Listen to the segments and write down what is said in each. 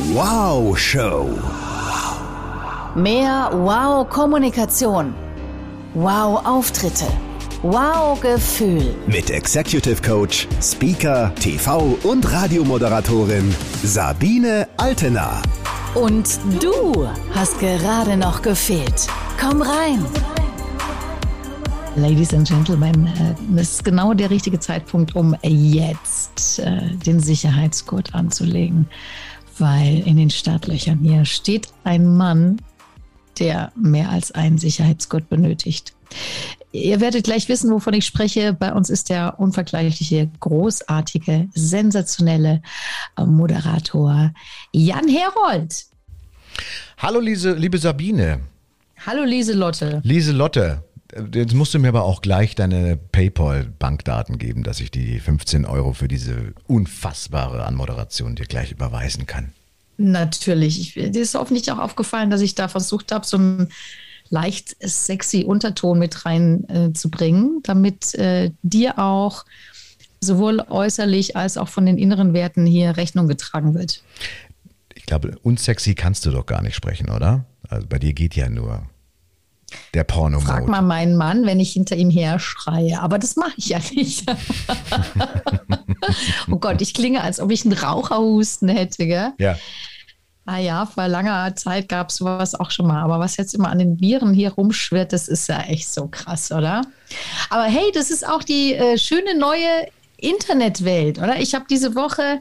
Wow Show. Mehr Wow Kommunikation. Wow Auftritte. Wow Gefühl. Mit Executive Coach, Speaker, TV und Radiomoderatorin Sabine Altena. Und du hast gerade noch gefehlt. Komm rein. Ladies and Gentlemen, äh, das ist genau der richtige Zeitpunkt, um jetzt äh, den Sicherheitsgurt anzulegen, weil in den Startlöchern hier steht ein Mann, der mehr als einen Sicherheitsgurt benötigt. Ihr werdet gleich wissen, wovon ich spreche. Bei uns ist der unvergleichliche, großartige, sensationelle äh, Moderator Jan Herold. Hallo, Lise, liebe Sabine. Hallo, Lieselotte. Lieselotte, jetzt musst du mir aber auch gleich deine PayPal-Bankdaten geben, dass ich die 15 Euro für diese unfassbare Anmoderation dir gleich überweisen kann. Natürlich. Ich, dir ist hoffentlich auch aufgefallen, dass ich da versucht habe, so einen leicht sexy Unterton mit reinzubringen, äh, damit äh, dir auch sowohl äußerlich als auch von den inneren Werten hier Rechnung getragen wird. Ich glaube, unsexy kannst du doch gar nicht sprechen, oder? Also bei dir geht ja nur der porno -Mode. Frag mal meinen Mann, wenn ich hinter ihm her schreie. Aber das mache ich ja nicht. oh Gott, ich klinge, als ob ich einen Raucherhusten hätte, gell? Ja. Ah ja, vor langer Zeit gab es sowas auch schon mal. Aber was jetzt immer an den Viren hier rumschwirrt, das ist ja echt so krass, oder? Aber hey, das ist auch die äh, schöne neue Internetwelt, oder? Ich habe diese Woche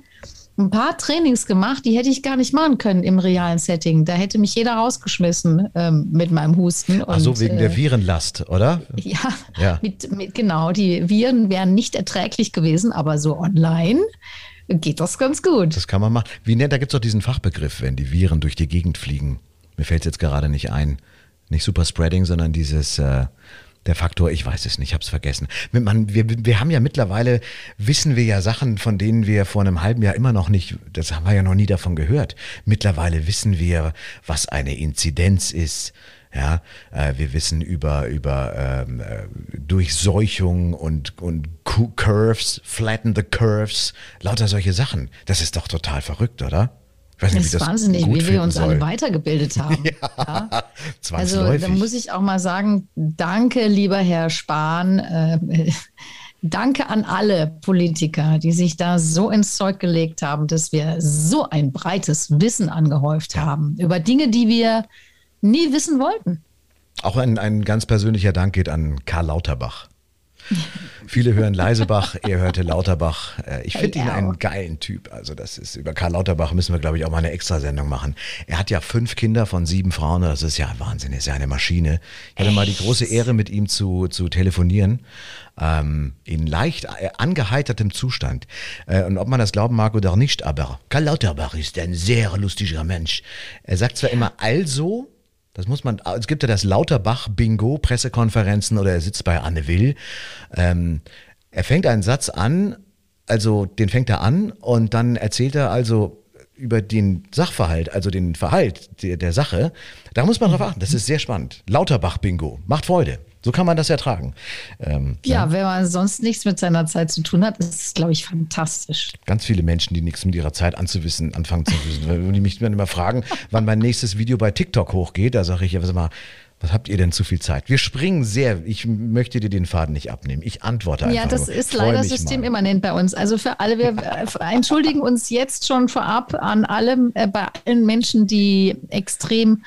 ein paar Trainings gemacht, die hätte ich gar nicht machen können im realen Setting. Da hätte mich jeder rausgeschmissen ähm, mit meinem Husten. Ach so, wegen äh, der Virenlast, oder? Ja, ja. Mit, mit, genau. Die Viren wären nicht erträglich gewesen, aber so online geht das ganz gut. Das kann man machen. Wie nennt, da gibt es doch diesen Fachbegriff, wenn die Viren durch die Gegend fliegen. Mir fällt es jetzt gerade nicht ein. Nicht Superspreading, sondern dieses äh, der Faktor, ich weiß es nicht, ich habe es vergessen. Man, wir, wir haben ja mittlerweile, wissen wir ja Sachen, von denen wir vor einem halben Jahr immer noch nicht, das haben wir ja noch nie davon gehört. Mittlerweile wissen wir, was eine Inzidenz ist. Ja, äh, wir wissen über, über ähm, äh, Durchseuchung und, und Curves, flatten the curves, lauter solche Sachen. Das ist doch total verrückt, oder? Weiß nicht, das ist wahnsinnig, wie wir uns soll. alle weitergebildet haben. ja, ja. Also da muss ich auch mal sagen, danke, lieber Herr Spahn. Äh, danke an alle Politiker, die sich da so ins Zeug gelegt haben, dass wir so ein breites Wissen angehäuft ja. haben über Dinge, die wir nie wissen wollten. Auch ein, ein ganz persönlicher Dank geht an Karl Lauterbach. Viele hören Leisebach, er hörte Lauterbach. Äh, ich finde ihn einen geilen Typ. Also das ist über Karl Lauterbach müssen wir, glaube ich, auch mal eine Extrasendung machen. Er hat ja fünf Kinder von sieben Frauen. Das ist ja Wahnsinn, er ist ja eine Maschine. Ich hatte mal die große Ehre, mit ihm zu, zu telefonieren. Ähm, in leicht äh, angeheitertem Zustand. Äh, und ob man das glauben mag oder nicht, aber Karl Lauterbach ist ein sehr lustiger Mensch. Er sagt zwar immer also, das muss man, es gibt ja das Lauterbach-Bingo, Pressekonferenzen oder er sitzt bei Anne Will. Ähm, er fängt einen Satz an, also den fängt er an und dann erzählt er also über den Sachverhalt, also den Verhalt der, der Sache. Da muss man drauf achten. Das ist sehr spannend. Lauterbach-Bingo. Macht Freude. So kann man das ertragen. Ähm, ja, ja, wenn man sonst nichts mit seiner Zeit zu tun hat, ist es, glaube ich, fantastisch. Ganz viele Menschen, die nichts mit ihrer Zeit anzuwissen, anfangen zu wissen. Wenn die mich dann immer fragen, wann mein nächstes Video bei TikTok hochgeht, da sage ich ja, was mal, was habt ihr denn zu viel Zeit? Wir springen sehr. Ich möchte dir den Faden nicht abnehmen. Ich antworte einfach. Ja, das ist leider systemimmanent bei uns. Also für alle, wir entschuldigen uns jetzt schon vorab an alle, äh, bei allen Menschen, die extrem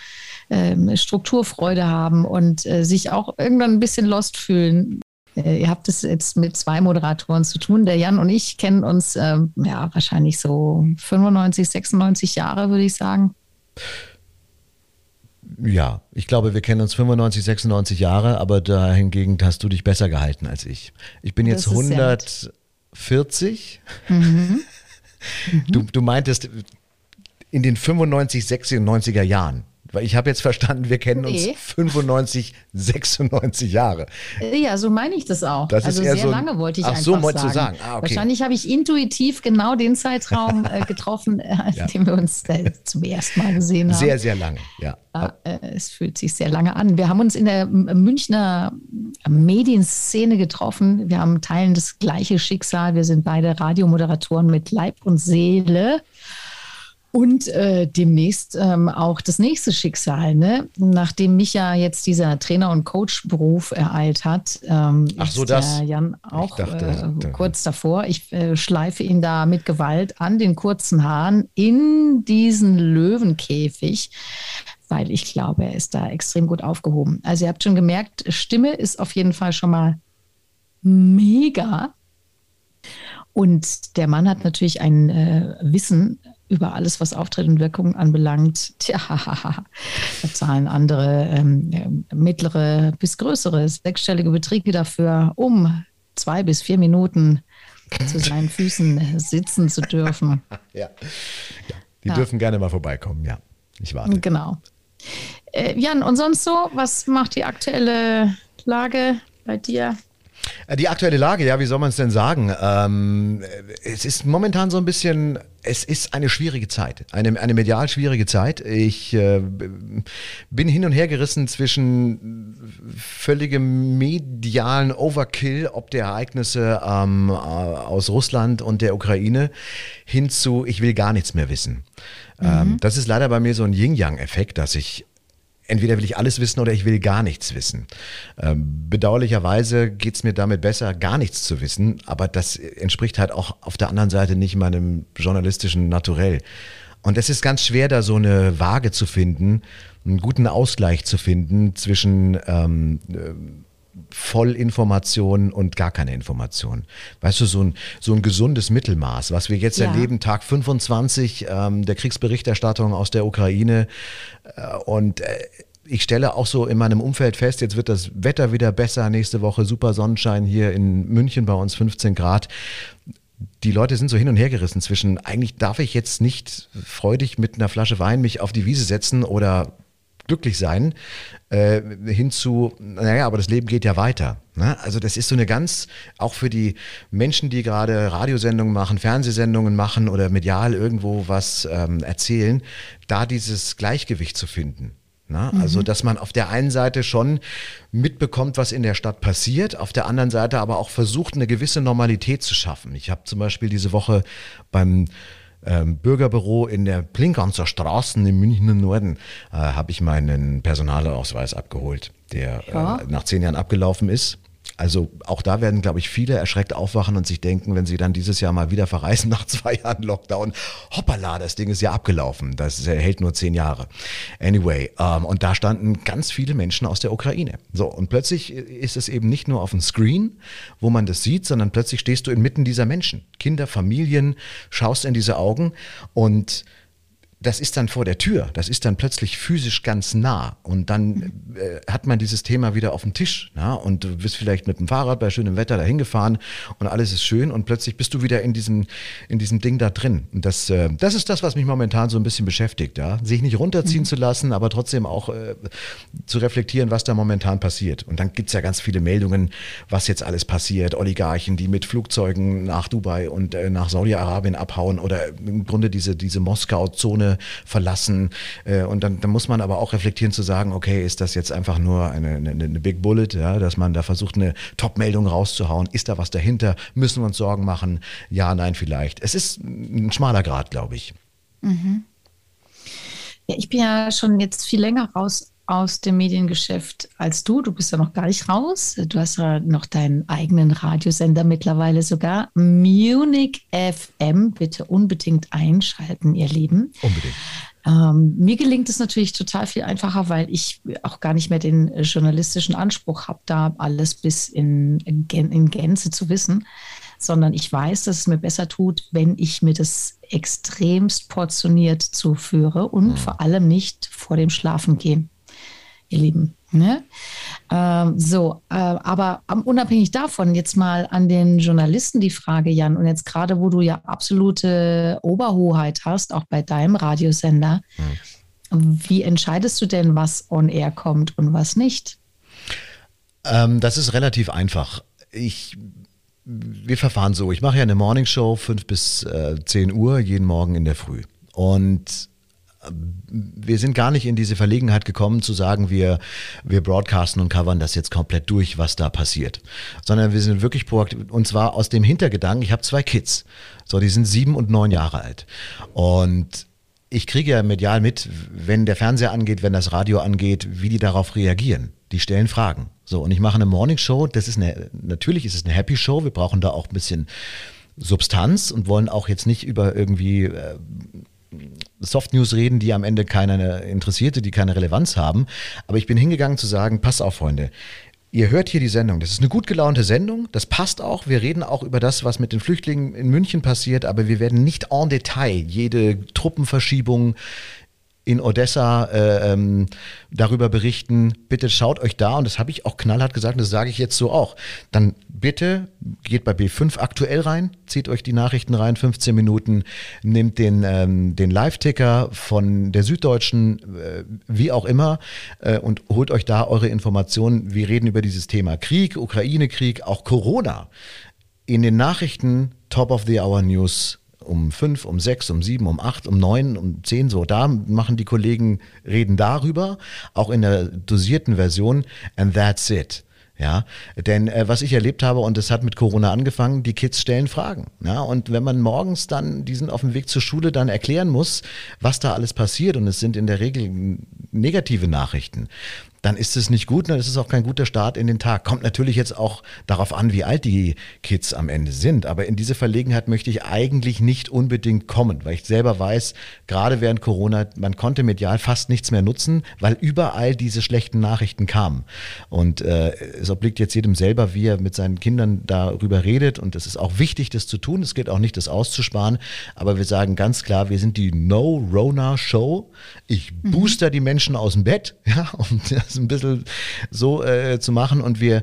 ähm, Strukturfreude haben und äh, sich auch irgendwann ein bisschen lost fühlen. Äh, ihr habt es jetzt mit zwei Moderatoren zu tun. Der Jan und ich kennen uns ähm, ja wahrscheinlich so 95, 96 Jahre, würde ich sagen. Ja, ich glaube, wir kennen uns 95, 96 Jahre, aber dahingegen hast du dich besser gehalten als ich. Ich bin jetzt 140. Mhm. Du, du meintest in den 95, 96er Jahren. Weil ich habe jetzt verstanden, wir kennen nee. uns 95, 96 Jahre. Ja, so meine ich das auch. Das also sehr so lange wollte ich ach, einfach so sagen. Zu sagen. Ah, okay. Wahrscheinlich habe ich intuitiv genau den Zeitraum äh, getroffen, äh, ja. den wir uns äh, zum ersten Mal gesehen haben. Sehr, sehr lange, ja. ja äh, es fühlt sich sehr lange an. Wir haben uns in der Münchner Medienszene getroffen. Wir haben teilen das gleiche Schicksal. Wir sind beide Radiomoderatoren mit Leib und Seele. Und äh, demnächst ähm, auch das nächste Schicksal, ne? Nachdem mich ja jetzt dieser Trainer- und Coach-Beruf ereilt hat, ähm, Ach so, ist das. Jan auch dachte, äh, kurz davor. Ich äh, schleife ihn da mit Gewalt an den kurzen Haaren in diesen Löwenkäfig, weil ich glaube, er ist da extrem gut aufgehoben. Also ihr habt schon gemerkt, Stimme ist auf jeden Fall schon mal mega. Und der Mann hat natürlich ein äh, Wissen über alles, was Auftritt und Wirkung anbelangt. Tja, da zahlen andere ähm, mittlere bis größere sechsstellige Beträge dafür, um zwei bis vier Minuten zu seinen Füßen sitzen zu dürfen. ja. ja. Die ja. dürfen gerne mal vorbeikommen, ja. Ich warte. Genau. Äh, Jan, und sonst so? Was macht die aktuelle Lage bei dir? Äh, die aktuelle Lage, ja, wie soll man es denn sagen? Ähm, es ist momentan so ein bisschen, es ist eine schwierige Zeit, eine, eine medial schwierige Zeit. Ich äh, bin hin und her gerissen zwischen völligem medialen Overkill, ob der Ereignisse ähm, aus Russland und der Ukraine, hin zu, ich will gar nichts mehr wissen. Ähm, mhm. das ist leider bei mir so ein Yin-Yang-Effekt, dass ich entweder will ich alles wissen oder ich will gar nichts wissen. Ähm, bedauerlicherweise geht es mir damit besser, gar nichts zu wissen, aber das entspricht halt auch auf der anderen Seite nicht meinem journalistischen Naturell. Und es ist ganz schwer, da so eine Waage zu finden, einen guten Ausgleich zu finden zwischen ähm, Vollinformation und gar keine Information. Weißt du, so ein, so ein gesundes Mittelmaß, was wir jetzt ja. erleben, Tag 25 ähm, der Kriegsberichterstattung aus der Ukraine. Äh, und äh, ich stelle auch so in meinem Umfeld fest, jetzt wird das Wetter wieder besser, nächste Woche super Sonnenschein hier in München bei uns 15 Grad die Leute sind so hin und her gerissen zwischen, eigentlich darf ich jetzt nicht freudig mit einer Flasche Wein mich auf die Wiese setzen oder glücklich sein, äh, hin zu, naja, aber das Leben geht ja weiter. Ne? Also das ist so eine ganz, auch für die Menschen, die gerade Radiosendungen machen, Fernsehsendungen machen oder medial irgendwo was ähm, erzählen, da dieses Gleichgewicht zu finden. Mhm. also, dass man auf der einen Seite schon mitbekommt, was in der Stadt passiert, auf der anderen Seite aber auch versucht, eine gewisse Normalität zu schaffen. Ich habe zum Beispiel diese Woche beim ähm, Bürgerbüro in der Plinkanzer Straßen im Münchner Norden äh, habe ich meinen Personalausweis abgeholt, der ja. äh, nach zehn Jahren abgelaufen ist. Also auch da werden, glaube ich, viele erschreckt aufwachen und sich denken, wenn sie dann dieses Jahr mal wieder verreisen nach zwei Jahren Lockdown, hoppala, das Ding ist ja abgelaufen. Das hält nur zehn Jahre. Anyway, ähm, und da standen ganz viele Menschen aus der Ukraine. So, und plötzlich ist es eben nicht nur auf dem Screen, wo man das sieht, sondern plötzlich stehst du inmitten dieser Menschen. Kinder, Familien, schaust in diese Augen und das ist dann vor der Tür, das ist dann plötzlich physisch ganz nah und dann äh, hat man dieses Thema wieder auf dem Tisch na? und du bist vielleicht mit dem Fahrrad bei schönem Wetter dahin gefahren und alles ist schön und plötzlich bist du wieder in diesem, in diesem Ding da drin. Und das, äh, das ist das, was mich momentan so ein bisschen beschäftigt, ja? sich nicht runterziehen mhm. zu lassen, aber trotzdem auch äh, zu reflektieren, was da momentan passiert. Und dann gibt's ja ganz viele Meldungen, was jetzt alles passiert, Oligarchen, die mit Flugzeugen nach Dubai und äh, nach Saudi-Arabien abhauen oder im Grunde diese, diese Moskau-Zone verlassen. Äh, und dann, dann muss man aber auch reflektieren zu sagen, okay, ist das jetzt einfach nur eine, eine, eine Big Bullet, ja, dass man da versucht, eine Top-Meldung rauszuhauen. Ist da was dahinter? Müssen wir uns Sorgen machen? Ja, nein, vielleicht. Es ist ein schmaler Grad, glaube ich. Mhm. Ja, ich bin ja schon jetzt viel länger raus aus dem Mediengeschäft als du. Du bist ja noch gar nicht raus. Du hast ja noch deinen eigenen Radiosender mittlerweile sogar. Munich FM. Bitte unbedingt einschalten, ihr Lieben. Unbedingt. Ähm, mir gelingt es natürlich total viel einfacher, weil ich auch gar nicht mehr den journalistischen Anspruch habe, da alles bis in, in, Gänze zu wissen, sondern ich weiß, dass es mir besser tut, wenn ich mir das extremst portioniert zuführe und mhm. vor allem nicht vor dem Schlafengehen ihr Lieben. Ne? Ähm, so, äh, aber unabhängig davon jetzt mal an den Journalisten die Frage, Jan, und jetzt gerade, wo du ja absolute Oberhoheit hast, auch bei deinem Radiosender, hm. wie entscheidest du denn, was on air kommt und was nicht? Ähm, das ist relativ einfach. Ich wir verfahren so. Ich mache ja eine Morningshow 5 bis äh, 10 Uhr jeden Morgen in der Früh. Und wir sind gar nicht in diese Verlegenheit gekommen zu sagen, wir, wir broadcasten und covern das jetzt komplett durch, was da passiert. Sondern wir sind wirklich proaktiv. Und zwar aus dem Hintergedanken, ich habe zwei Kids. So, die sind sieben und neun Jahre alt. Und ich kriege ja medial mit, wenn der Fernseher angeht, wenn das Radio angeht, wie die darauf reagieren. Die stellen Fragen. So, und ich mache eine Morning Show. Das ist eine, natürlich ist es eine Happy Show. Wir brauchen da auch ein bisschen Substanz und wollen auch jetzt nicht über irgendwie äh, Soft News reden, die am Ende keiner interessierte, die keine Relevanz haben. Aber ich bin hingegangen zu sagen, pass auf, Freunde. Ihr hört hier die Sendung. Das ist eine gut gelaunte Sendung. Das passt auch. Wir reden auch über das, was mit den Flüchtlingen in München passiert, aber wir werden nicht en Detail jede Truppenverschiebung, in Odessa äh, ähm, darüber berichten, bitte schaut euch da, und das habe ich auch knallhart gesagt, und das sage ich jetzt so auch, dann bitte geht bei B5 aktuell rein, zieht euch die Nachrichten rein, 15 Minuten, nehmt den, ähm, den Live-Ticker von der Süddeutschen, äh, wie auch immer, äh, und holt euch da eure Informationen. Wir reden über dieses Thema Krieg, Ukraine-Krieg, auch Corona. In den Nachrichten Top of the Hour News um fünf, um sechs, um sieben, um acht, um neun, um zehn, so. Da machen die Kollegen, reden darüber, auch in der dosierten Version, and that's it. Ja, denn äh, was ich erlebt habe, und es hat mit Corona angefangen, die Kids stellen Fragen. Ja, und wenn man morgens dann, die sind auf dem Weg zur Schule, dann erklären muss, was da alles passiert, und es sind in der Regel negative Nachrichten, dann ist es nicht gut, dann ist es auch kein guter Start in den Tag. Kommt natürlich jetzt auch darauf an, wie alt die Kids am Ende sind. Aber in diese Verlegenheit möchte ich eigentlich nicht unbedingt kommen, weil ich selber weiß, gerade während Corona, man konnte medial fast nichts mehr nutzen, weil überall diese schlechten Nachrichten kamen. Und äh, es obliegt jetzt jedem selber, wie er mit seinen Kindern darüber redet. Und es ist auch wichtig, das zu tun. Es geht auch nicht, das auszusparen. Aber wir sagen ganz klar, wir sind die No-Rona-Show. Ich mhm. booster mhm. die Menschen aus dem Bett, ja, und das ein bisschen so äh, zu machen und wir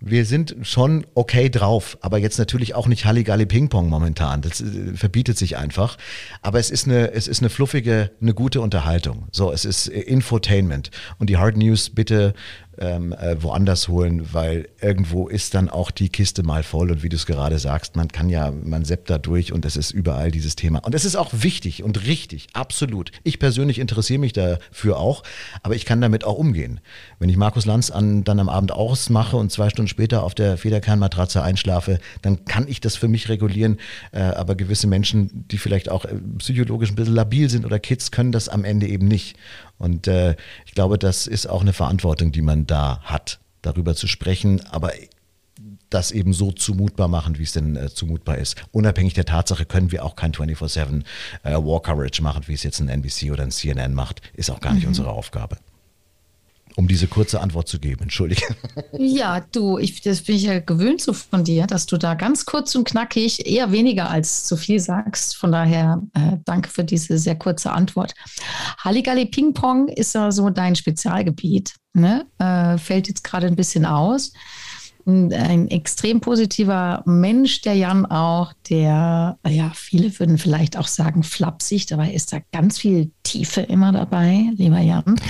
wir sind schon okay drauf, aber jetzt natürlich auch nicht Halligalli Ping-Pong momentan. Das äh, verbietet sich einfach. Aber es ist eine, es ist eine fluffige, eine gute Unterhaltung. So, es ist äh, Infotainment. Und die Hard News bitte ähm, äh, woanders holen, weil irgendwo ist dann auch die Kiste mal voll und wie du es gerade sagst, man kann ja, man seppt da durch und es ist überall dieses Thema. Und es ist auch wichtig und richtig, absolut. Ich persönlich interessiere mich dafür auch, aber ich kann damit auch umgehen. Wenn ich Markus Lanz an, dann am Abend ausmache und zwei Stunden später auf der Federkernmatratze einschlafe, dann kann ich das für mich regulieren, äh, aber gewisse Menschen, die vielleicht auch äh, psychologisch ein bisschen labil sind oder Kids, können das am Ende eben nicht. Und äh, ich glaube, das ist auch eine Verantwortung, die man da hat, darüber zu sprechen, aber das eben so zumutbar machen, wie es denn äh, zumutbar ist. Unabhängig der Tatsache können wir auch kein 24-7 äh, War Coverage machen, wie es jetzt ein NBC oder ein CNN macht. Ist auch gar nicht mhm. unsere Aufgabe um diese kurze Antwort zu geben. Entschuldige. Ja, du, ich, das bin ich ja gewöhnt so von dir, dass du da ganz kurz und knackig eher weniger als zu viel sagst. Von daher äh, danke für diese sehr kurze Antwort. Halligalli Ping Pong ist ja so dein Spezialgebiet. Ne? Äh, fällt jetzt gerade ein bisschen aus ein extrem positiver Mensch, der Jan auch, der, ja, viele würden vielleicht auch sagen flapsig, dabei ist da ganz viel Tiefe immer dabei, lieber Jan.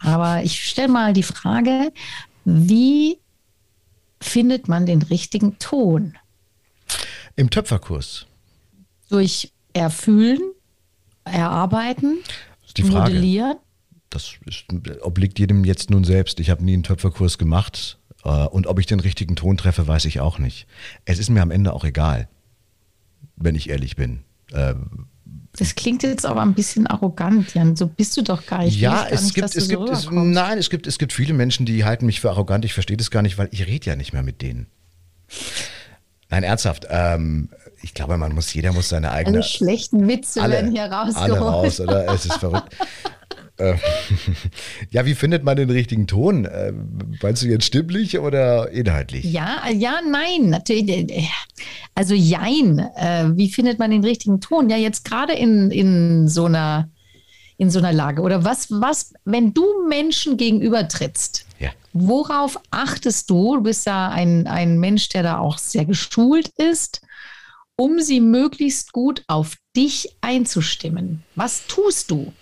Aber ich stelle mal die Frage, wie findet man den richtigen Ton? Im Töpferkurs. Durch Erfühlen, Erarbeiten, die Frage. modellieren? Das ist, obliegt jedem jetzt nun selbst. Ich habe nie einen Töpferkurs gemacht und ob ich den richtigen Ton treffe, weiß ich auch nicht. Es ist mir am Ende auch egal, wenn ich ehrlich bin. Ähm, das klingt jetzt aber ein bisschen arrogant, Jan. So bist du doch gar nicht. Ja, es nicht, gibt, es gibt, so es, nein, es gibt, es gibt viele Menschen, die halten mich für arrogant. Ich verstehe das gar nicht, weil ich rede ja nicht mehr mit denen. Nein, ernsthaft. Ähm, ich glaube, man muss, jeder muss seine eigene. Alle schlechten Witze alle, werden hier rausgeholt. Alle raus, oder? Es ist verrückt. Äh, ja, wie findet man den richtigen Ton? Äh, meinst du jetzt stimmlich oder inhaltlich? Ja, ja, nein, natürlich. Äh, also jein. Wie findet man den richtigen Ton? Ja, jetzt gerade in, in so einer in so einer Lage? Oder was, was, wenn du Menschen gegenüber trittst, ja. worauf achtest du? Du bist ja ein, ein Mensch, der da auch sehr geschult ist, um sie möglichst gut auf dich einzustimmen. Was tust du?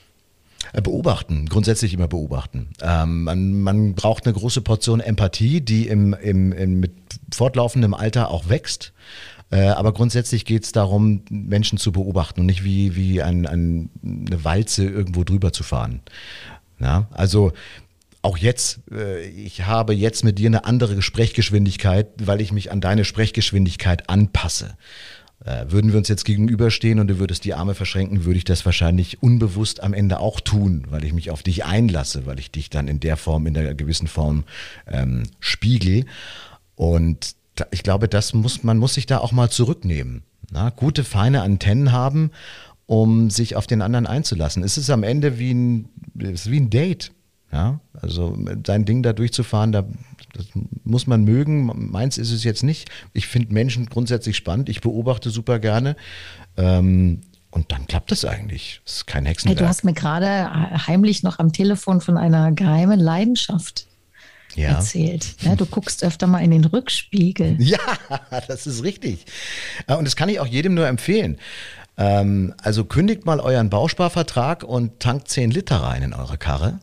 Äh, beobachten, grundsätzlich immer beobachten. Ähm, man, man, braucht eine große Portion Empathie, die im, im, im mit fortlaufendem Alter auch wächst. Äh, aber grundsätzlich geht es darum, Menschen zu beobachten und nicht wie, wie ein, ein, eine Walze irgendwo drüber zu fahren. Ja, also auch jetzt, äh, ich habe jetzt mit dir eine andere Sprechgeschwindigkeit, weil ich mich an deine Sprechgeschwindigkeit anpasse. Äh, würden wir uns jetzt gegenüberstehen und du würdest die Arme verschränken, würde ich das wahrscheinlich unbewusst am Ende auch tun, weil ich mich auf dich einlasse, weil ich dich dann in der Form, in der gewissen Form ähm, spiegel. Und da, ich glaube, das muss, man muss sich da auch mal zurücknehmen. Na, gute, feine Antennen haben, um sich auf den anderen einzulassen. Es ist am Ende wie ein, wie ein Date. Ja, also sein Ding da durchzufahren, da das muss man mögen. Meins ist es jetzt nicht. Ich finde Menschen grundsätzlich spannend. Ich beobachte super gerne. Ähm, und dann klappt es eigentlich. Das ist kein Hexenwerk. Hey, du hast mir gerade heimlich noch am Telefon von einer geheimen Leidenschaft ja. erzählt. Ja, du guckst öfter mal in den Rückspiegel. Ja, das ist richtig. Äh, und das kann ich auch jedem nur empfehlen. Ähm, also kündigt mal euren Bausparvertrag und tankt 10 Liter rein in eure Karre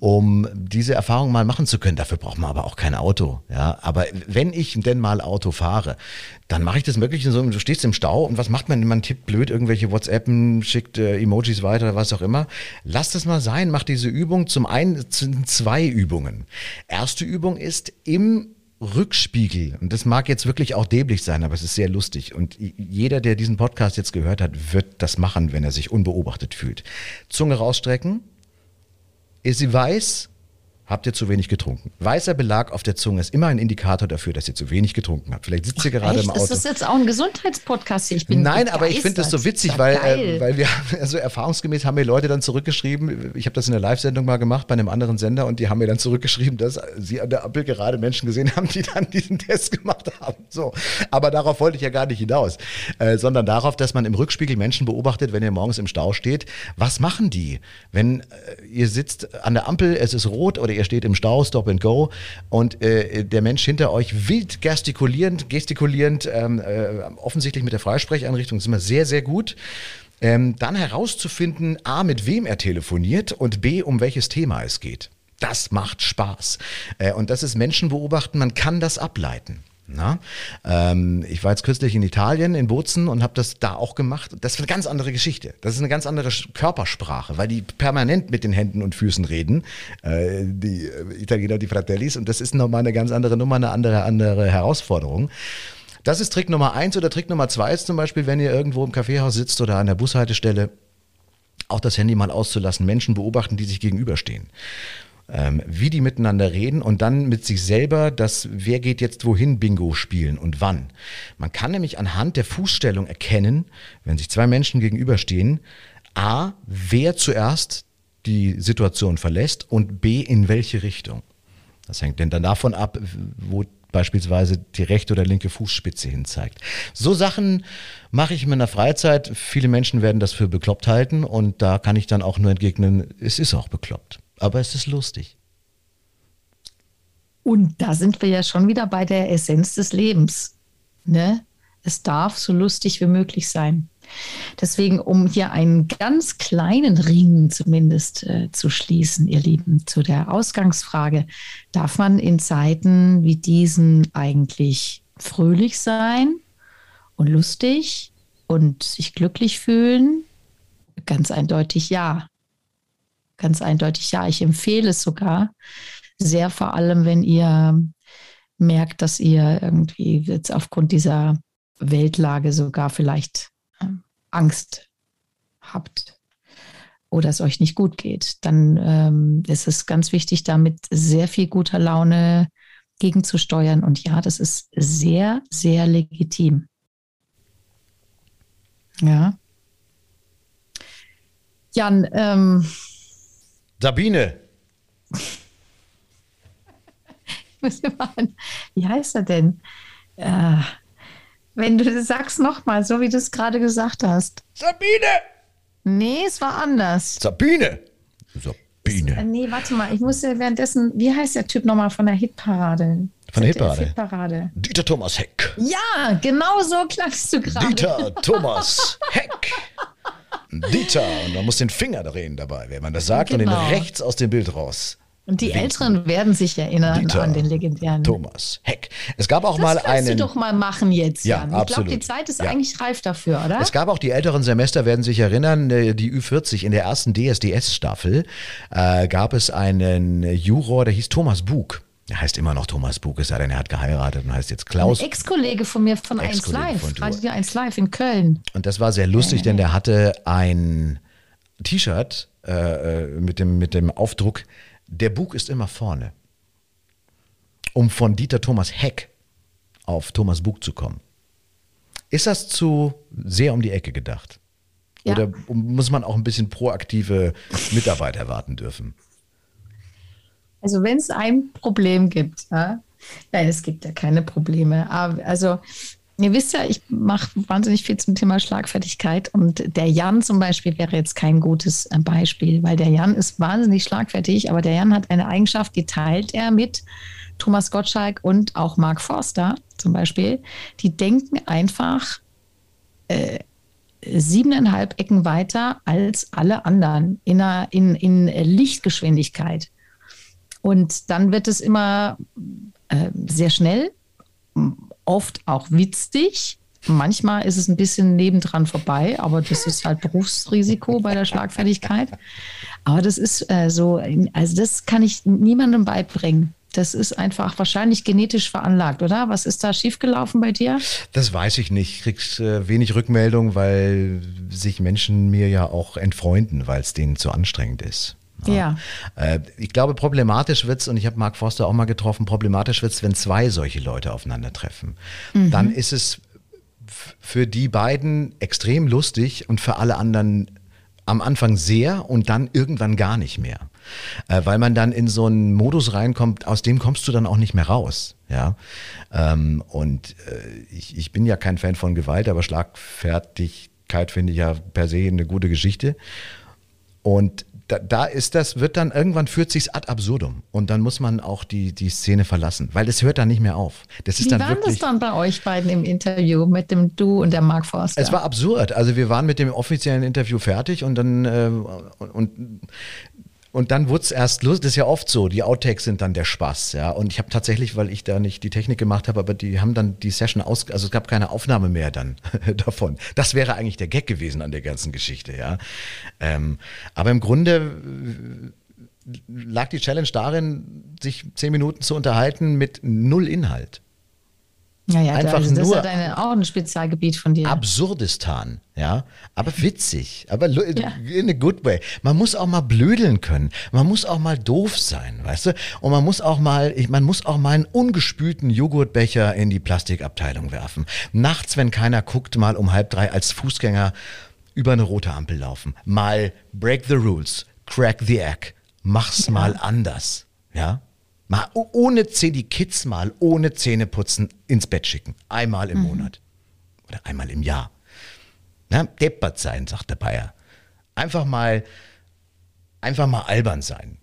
um diese Erfahrung mal machen zu können. Dafür braucht man aber auch kein Auto. Ja, aber wenn ich denn mal Auto fahre, dann mache ich das wirklich so, du stehst im Stau und was macht man? Man tippt blöd irgendwelche WhatsAppen, schickt äh, Emojis weiter, was auch immer. Lass das mal sein, mach diese Übung. Zum einen sind zwei Übungen. Erste Übung ist im Rückspiegel, und das mag jetzt wirklich auch dämlich sein, aber es ist sehr lustig. Und jeder, der diesen Podcast jetzt gehört hat, wird das machen, wenn er sich unbeobachtet fühlt. Zunge rausstrecken, sie weiß, habt ihr zu wenig getrunken. Weißer Belag auf der Zunge ist immer ein Indikator dafür, dass ihr zu wenig getrunken habt. Vielleicht sitzt ihr gerade Echt? im Auto. Das ist jetzt auch ein Gesundheitspodcast hier. Ich bin Nein, aber ich finde das so witzig, weil, äh, weil wir, also erfahrungsgemäß haben mir Leute dann zurückgeschrieben, ich habe das in der Live-Sendung mal gemacht bei einem anderen Sender und die haben mir dann zurückgeschrieben, dass sie an der Ampel gerade Menschen gesehen haben, die dann diesen Test gemacht haben. So. Aber darauf wollte ich ja gar nicht hinaus, äh, sondern darauf, dass man im Rückspiegel Menschen beobachtet, wenn ihr morgens im Stau steht. Was machen die? Wenn äh, ihr sitzt an der Ampel, es ist rot oder ihr steht im Stau, Stop and Go und äh, der Mensch hinter euch wild gestikulierend, gestikulierend, ähm, äh, offensichtlich mit der Freisprecheinrichtung, das ist immer sehr, sehr gut. Ähm, dann herauszufinden, A, mit wem er telefoniert und B, um welches Thema es geht. Das macht Spaß. Äh, und das ist Menschen beobachten, man kann das ableiten. Ähm, ich war jetzt kürzlich in Italien, in Bozen und habe das da auch gemacht. Das ist eine ganz andere Geschichte. Das ist eine ganz andere Körpersprache, weil die permanent mit den Händen und Füßen reden, äh, die äh, Italiener, die Fratellis. Und das ist nochmal eine ganz andere Nummer, eine andere, andere Herausforderung. Das ist Trick Nummer eins oder Trick Nummer zwei ist zum Beispiel, wenn ihr irgendwo im Kaffeehaus sitzt oder an der Bushaltestelle, auch das Handy mal auszulassen, Menschen beobachten, die sich gegenüberstehen ähm, wie die miteinander reden und dann mit sich selber das Wer geht jetzt wohin Bingo spielen und wann. Man kann nämlich anhand der Fußstellung erkennen, wenn sich zwei Menschen gegenüberstehen, a, wer zuerst die Situation verlässt und b, in welche Richtung. Das hängt denn dann davon ab, wo beispielsweise die rechte oder linke Fußspitze hin zeigt. So Sachen mache ich in meiner Freizeit. Viele Menschen werden das für bekloppt halten und da kann ich dann auch nur entgegnen, es ist auch bekloppt aber es ist lustig. Und da sind wir ja schon wieder bei der Essenz des Lebens. Ne? Es darf so lustig wie möglich sein. Deswegen, um hier einen ganz kleinen Ring zumindest äh, zu schließen, ihr Lieben, zu der Ausgangsfrage, darf man in Zeiten wie diesen eigentlich fröhlich sein und lustig und sich glücklich fühlen? Ganz eindeutig ja ganz eindeutig ja. Ich empfehle es sogar sehr, vor allem wenn ihr merkt, dass ihr irgendwie jetzt aufgrund dieser Weltlage sogar vielleicht äh, Angst habt oder es euch nicht gut geht, dann ähm, ist es ganz wichtig, damit sehr viel guter Laune gegenzusteuern. Und ja, das ist sehr, sehr legitim. Ja. Jan, ähm, Sabine. Wie heißt er denn? Äh, wenn du das sagst nochmal, so wie du es gerade gesagt hast. Sabine! Nee, es war anders. Sabine! Sabine. Äh, nee, warte mal, ich muss ja währenddessen, wie heißt der Typ nochmal von der Hitparade? Von der Hitparade? Hitparade. Dieter Thomas Heck. Ja, genau so klangst du gerade. Dieter Thomas Heck. Dieter. Und man muss den Finger drehen dabei, wenn man das sagt, genau. und den genau. rechts aus dem Bild raus. Und die winken. Älteren werden sich erinnern Dieter, an den legendären Thomas Heck. Es gab auch das mal einen. Das du doch mal machen jetzt. Ja, Jan. Ich glaube, die Zeit ist ja. eigentlich reif dafür, oder? Es gab auch die älteren Semester, werden sich erinnern, äh, die Ü40 in der ersten DSDS-Staffel äh, gab es einen Juror, der hieß Thomas Bug. Er heißt immer noch Thomas Bug, es sei denn, er hat geheiratet und heißt jetzt Klaus. Ex-Kollege von mir von 1 Live, Radio 1 Live in Köln. Und das war sehr lustig, denn der hatte ein T-Shirt äh, äh, mit, dem, mit dem Aufdruck, der Bug ist immer vorne. Um von Dieter Thomas Heck auf Thomas Bug zu kommen. Ist das zu sehr um die Ecke gedacht? Ja. Oder muss man auch ein bisschen proaktive Mitarbeit erwarten dürfen? Also wenn es ein Problem gibt, ja? nein, es gibt ja keine Probleme. Aber also ihr wisst ja, ich mache wahnsinnig viel zum Thema Schlagfertigkeit und der Jan zum Beispiel wäre jetzt kein gutes äh, Beispiel, weil der Jan ist wahnsinnig schlagfertig, aber der Jan hat eine Eigenschaft, die teilt er mit Thomas Gottschalk und auch Mark Forster zum Beispiel. Die denken einfach äh, siebeneinhalb Ecken weiter als alle anderen in, einer, in, in Lichtgeschwindigkeit. Und dann wird es immer äh, sehr schnell, oft auch witzig. Manchmal ist es ein bisschen nebendran vorbei, aber das ist halt Berufsrisiko bei der Schlagfertigkeit. Aber das ist äh, so, also das kann ich niemandem beibringen. Das ist einfach wahrscheinlich genetisch veranlagt, oder? Was ist da schiefgelaufen bei dir? Das weiß ich nicht. Ich krieg äh, wenig Rückmeldung, weil sich Menschen mir ja auch entfreunden, weil es denen zu anstrengend ist. Ja. Äh, ich glaube, problematisch wird es, und ich habe Mark Forster auch mal getroffen, problematisch wird es, wenn zwei solche Leute aufeinandertreffen. Mhm. Dann ist es für die beiden extrem lustig und für alle anderen am Anfang sehr und dann irgendwann gar nicht mehr. Äh, weil man dann in so einen Modus reinkommt, aus dem kommst du dann auch nicht mehr raus. Ja? Ähm, und äh, ich, ich bin ja kein Fan von Gewalt, aber Schlagfertigkeit finde ich ja per se eine gute Geschichte. Und da, da, ist das, wird dann irgendwann führt sich's ad absurdum und dann muss man auch die, die Szene verlassen, weil das hört dann nicht mehr auf. Das ist Wie dann war wirklich, das dann bei euch beiden im Interview mit dem Du und der Mark Forster? Es war absurd. Also wir waren mit dem offiziellen Interview fertig und dann äh, und, und und dann wurde es erst lustig, das ist ja oft so, die Outtakes sind dann der Spaß, ja. Und ich habe tatsächlich, weil ich da nicht die Technik gemacht habe, aber die haben dann die Session aus, also es gab keine Aufnahme mehr dann davon. Das wäre eigentlich der Gag gewesen an der ganzen Geschichte, ja. Ähm, aber im Grunde äh, lag die Challenge darin, sich zehn Minuten zu unterhalten mit null Inhalt. Ja, ja, Einfach also das nur ist ja deine, auch ein Spezialgebiet von dir. Absurdistan, ja, aber witzig, aber ja. in a good way. Man muss auch mal blödeln können, man muss auch mal doof sein, weißt du? Und man muss auch mal, man muss auch mal einen ungespülten Joghurtbecher in die Plastikabteilung werfen. Nachts, wenn keiner guckt, mal um halb drei als Fußgänger über eine rote Ampel laufen. Mal break the rules, crack the egg, mach's ja. mal anders, ja? Mal ohne Zähne, die Kids mal ohne Zähneputzen ins Bett schicken. Einmal im mhm. Monat. Oder einmal im Jahr. Na, deppert sein, sagt der Bayer. Einfach mal, einfach mal albern sein.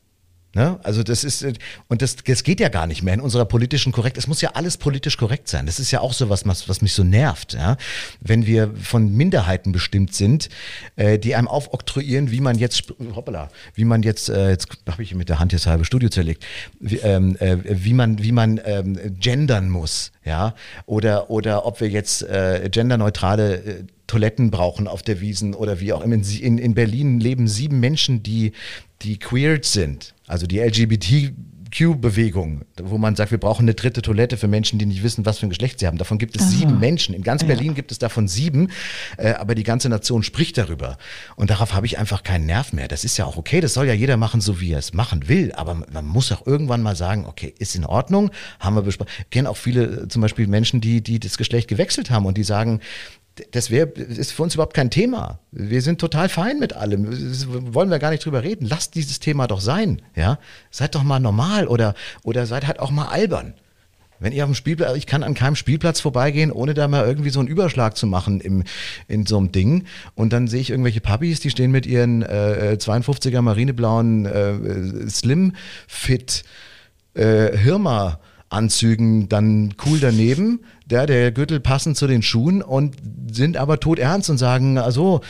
Ne? Also das ist, und das, das geht ja gar nicht mehr in unserer politischen Korrekt. Es muss ja alles politisch korrekt sein. Das ist ja auch so was, was, was mich so nervt. Ja? Wenn wir von Minderheiten bestimmt sind, äh, die einem aufoktroyieren, wie man jetzt, hoppala, wie man jetzt, äh, jetzt habe ich mit der Hand jetzt halbe Studio zerlegt, wie, ähm, äh, wie man, wie man ähm, gendern muss. Ja? Oder, oder ob wir jetzt äh, genderneutrale äh, Toiletten brauchen auf der Wiesen oder wie auch immer. In, in Berlin leben sieben Menschen, die, die queered sind, also die LGBTQ-Bewegung, wo man sagt, wir brauchen eine dritte Toilette für Menschen, die nicht wissen, was für ein Geschlecht sie haben. Davon gibt es Aha. sieben Menschen. In ganz Berlin ja. gibt es davon sieben, äh, aber die ganze Nation spricht darüber. Und darauf habe ich einfach keinen Nerv mehr. Das ist ja auch okay, das soll ja jeder machen, so wie er es machen will. Aber man muss auch irgendwann mal sagen, okay, ist in Ordnung, haben wir besprochen. Ich kenne auch viele, zum Beispiel Menschen, die, die das Geschlecht gewechselt haben und die sagen, das wäre ist für uns überhaupt kein Thema. Wir sind total fein mit allem. Das wollen wir gar nicht drüber reden. Lasst dieses Thema doch sein. Ja? Seid doch mal normal oder, oder seid halt auch mal albern. Wenn ihr auf dem Spielplatz, ich kann an keinem Spielplatz vorbeigehen, ohne da mal irgendwie so einen Überschlag zu machen im, in so einem Ding. Und dann sehe ich irgendwelche Puppies, die stehen mit ihren äh, 52er marineblauen äh, Slim Fit äh, Hirma Anzügen dann cool daneben, der, der Gürtel passend zu den Schuhen und sind aber todernst und sagen, also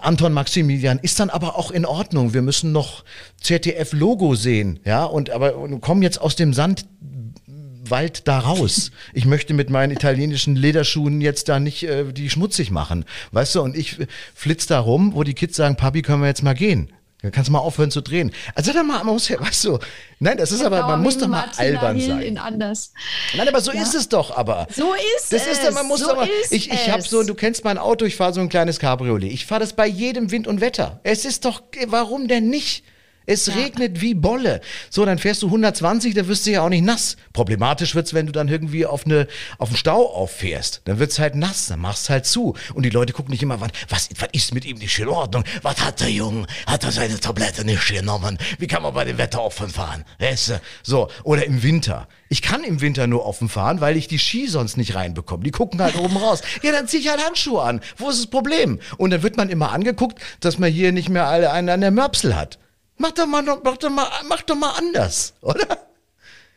Anton Maximilian ist dann aber auch in Ordnung. Wir müssen noch ZDF-Logo sehen, ja, und aber und kommen jetzt aus dem Sandwald da raus. Ich möchte mit meinen italienischen Lederschuhen jetzt da nicht äh, die schmutzig machen. Weißt du, und ich flitz da rum, wo die Kids sagen, Papi, können wir jetzt mal gehen. Dann kannst du mal aufhören zu drehen. Also dann mal, man muss ja, weißt du, nein, das ist aber, man muss doch mal Martina albern sein. In anders. Nein, aber so ist es doch, aber. So ist Das ist es. doch, man muss so doch mal, ist ich, ich habe so, du kennst mein Auto, ich fahre so ein kleines Cabriolet. Ich fahre das bei jedem Wind und Wetter. Es ist doch, warum denn nicht? Es regnet wie Bolle. So, dann fährst du 120, da wirst du ja auch nicht nass. Problematisch wird's, wenn du dann irgendwie auf, eine, auf einen Stau auffährst. Dann wird's halt nass, dann machst halt zu. Und die Leute gucken nicht immer, was, was, was ist mit ihm nicht in Ordnung? Was hat der Junge? Hat er seine Tablette nicht genommen? Wie kann man bei dem Wetter offen fahren? Weißt du? So, oder im Winter. Ich kann im Winter nur offen fahren, weil ich die Ski sonst nicht reinbekomme. Die gucken halt oben raus. Ja, dann zieh ich halt Handschuhe an. Wo ist das Problem? Und dann wird man immer angeguckt, dass man hier nicht mehr alle einen an der Möpsel hat. Mach doch mal, mach doch mal, mach doch mal anders, oder?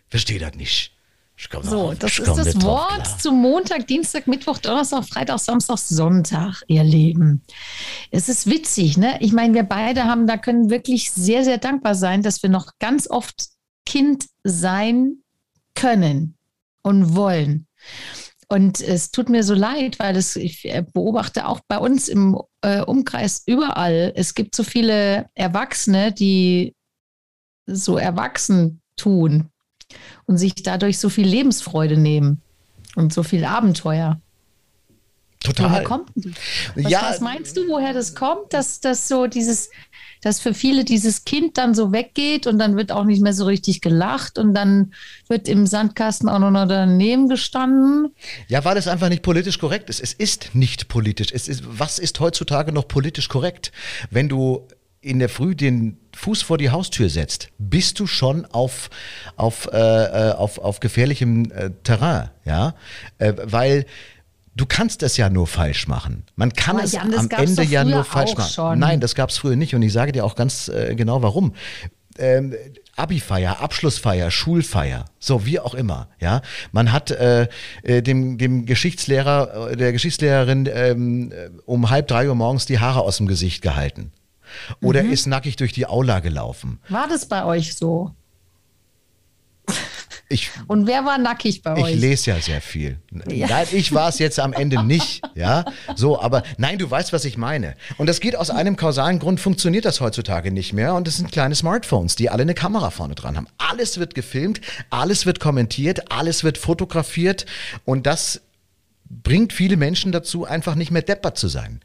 Versteh das nicht. So, noch- das ist das Wort klar. zum Montag, Dienstag, Mittwoch, Donnerstag, Freitag, Samstag, Sonntag, ihr Leben. Es ist witzig, ne? Ich meine, wir beide haben, da können wirklich sehr, sehr dankbar sein, dass wir noch ganz oft Kind sein können und wollen. Und es tut mir so leid, weil es, ich beobachte auch bei uns im äh, Umkreis überall, es gibt so viele Erwachsene, die so erwachsen tun und sich dadurch so viel Lebensfreude nehmen und so viel Abenteuer. Woher Total. kommt denn das? Was, Ja, was meinst du, woher das kommt, dass das so dieses, dass für viele dieses Kind dann so weggeht und dann wird auch nicht mehr so richtig gelacht und dann wird im Sandkasten auch noch daneben gestanden? Ja, weil es einfach nicht politisch korrekt ist. Es ist nicht politisch. Es ist, was ist heutzutage noch politisch korrekt? Wenn du in der Früh den Fuß vor die Haustür setzt, bist du schon auf, auf, äh, äh, auf, auf gefährlichem äh, Terrain, ja? Äh, weil du kannst es ja nur falsch machen. Man kann Aber es Jan, am Ende ja nur falsch machen. schon. Nein, das gab es früher nicht und ich sage dir auch ganz äh, genau warum. Ähm, Abifeier, Abschlussfeier, Schulfeier, so wie auch immer, ja. Man hat äh, äh, dem, dem Geschichtslehrer, äh, der Geschichtslehrerin ähm, äh, um halb drei Uhr morgens die Haare aus dem Gesicht gehalten. Oder Mhm. ist nackig durch die Aula gelaufen. War das bei euch so? Ich, Und wer war nackig bei ich euch? lese ja sehr viel. Ja. Nein, ich war es jetzt am Ende nicht, ja. So, aber nein, du weißt, was ich meine. Und das geht aus einem kausalen Grund, funktioniert das heutzutage nicht mehr. Und das sind kleine Smartphones, die alle eine Kamera vorne dran haben. Alles wird gefilmt, alles wird kommentiert, alles wird fotografiert. Und das bringt viele Menschen dazu, einfach nicht mehr deppert zu sein.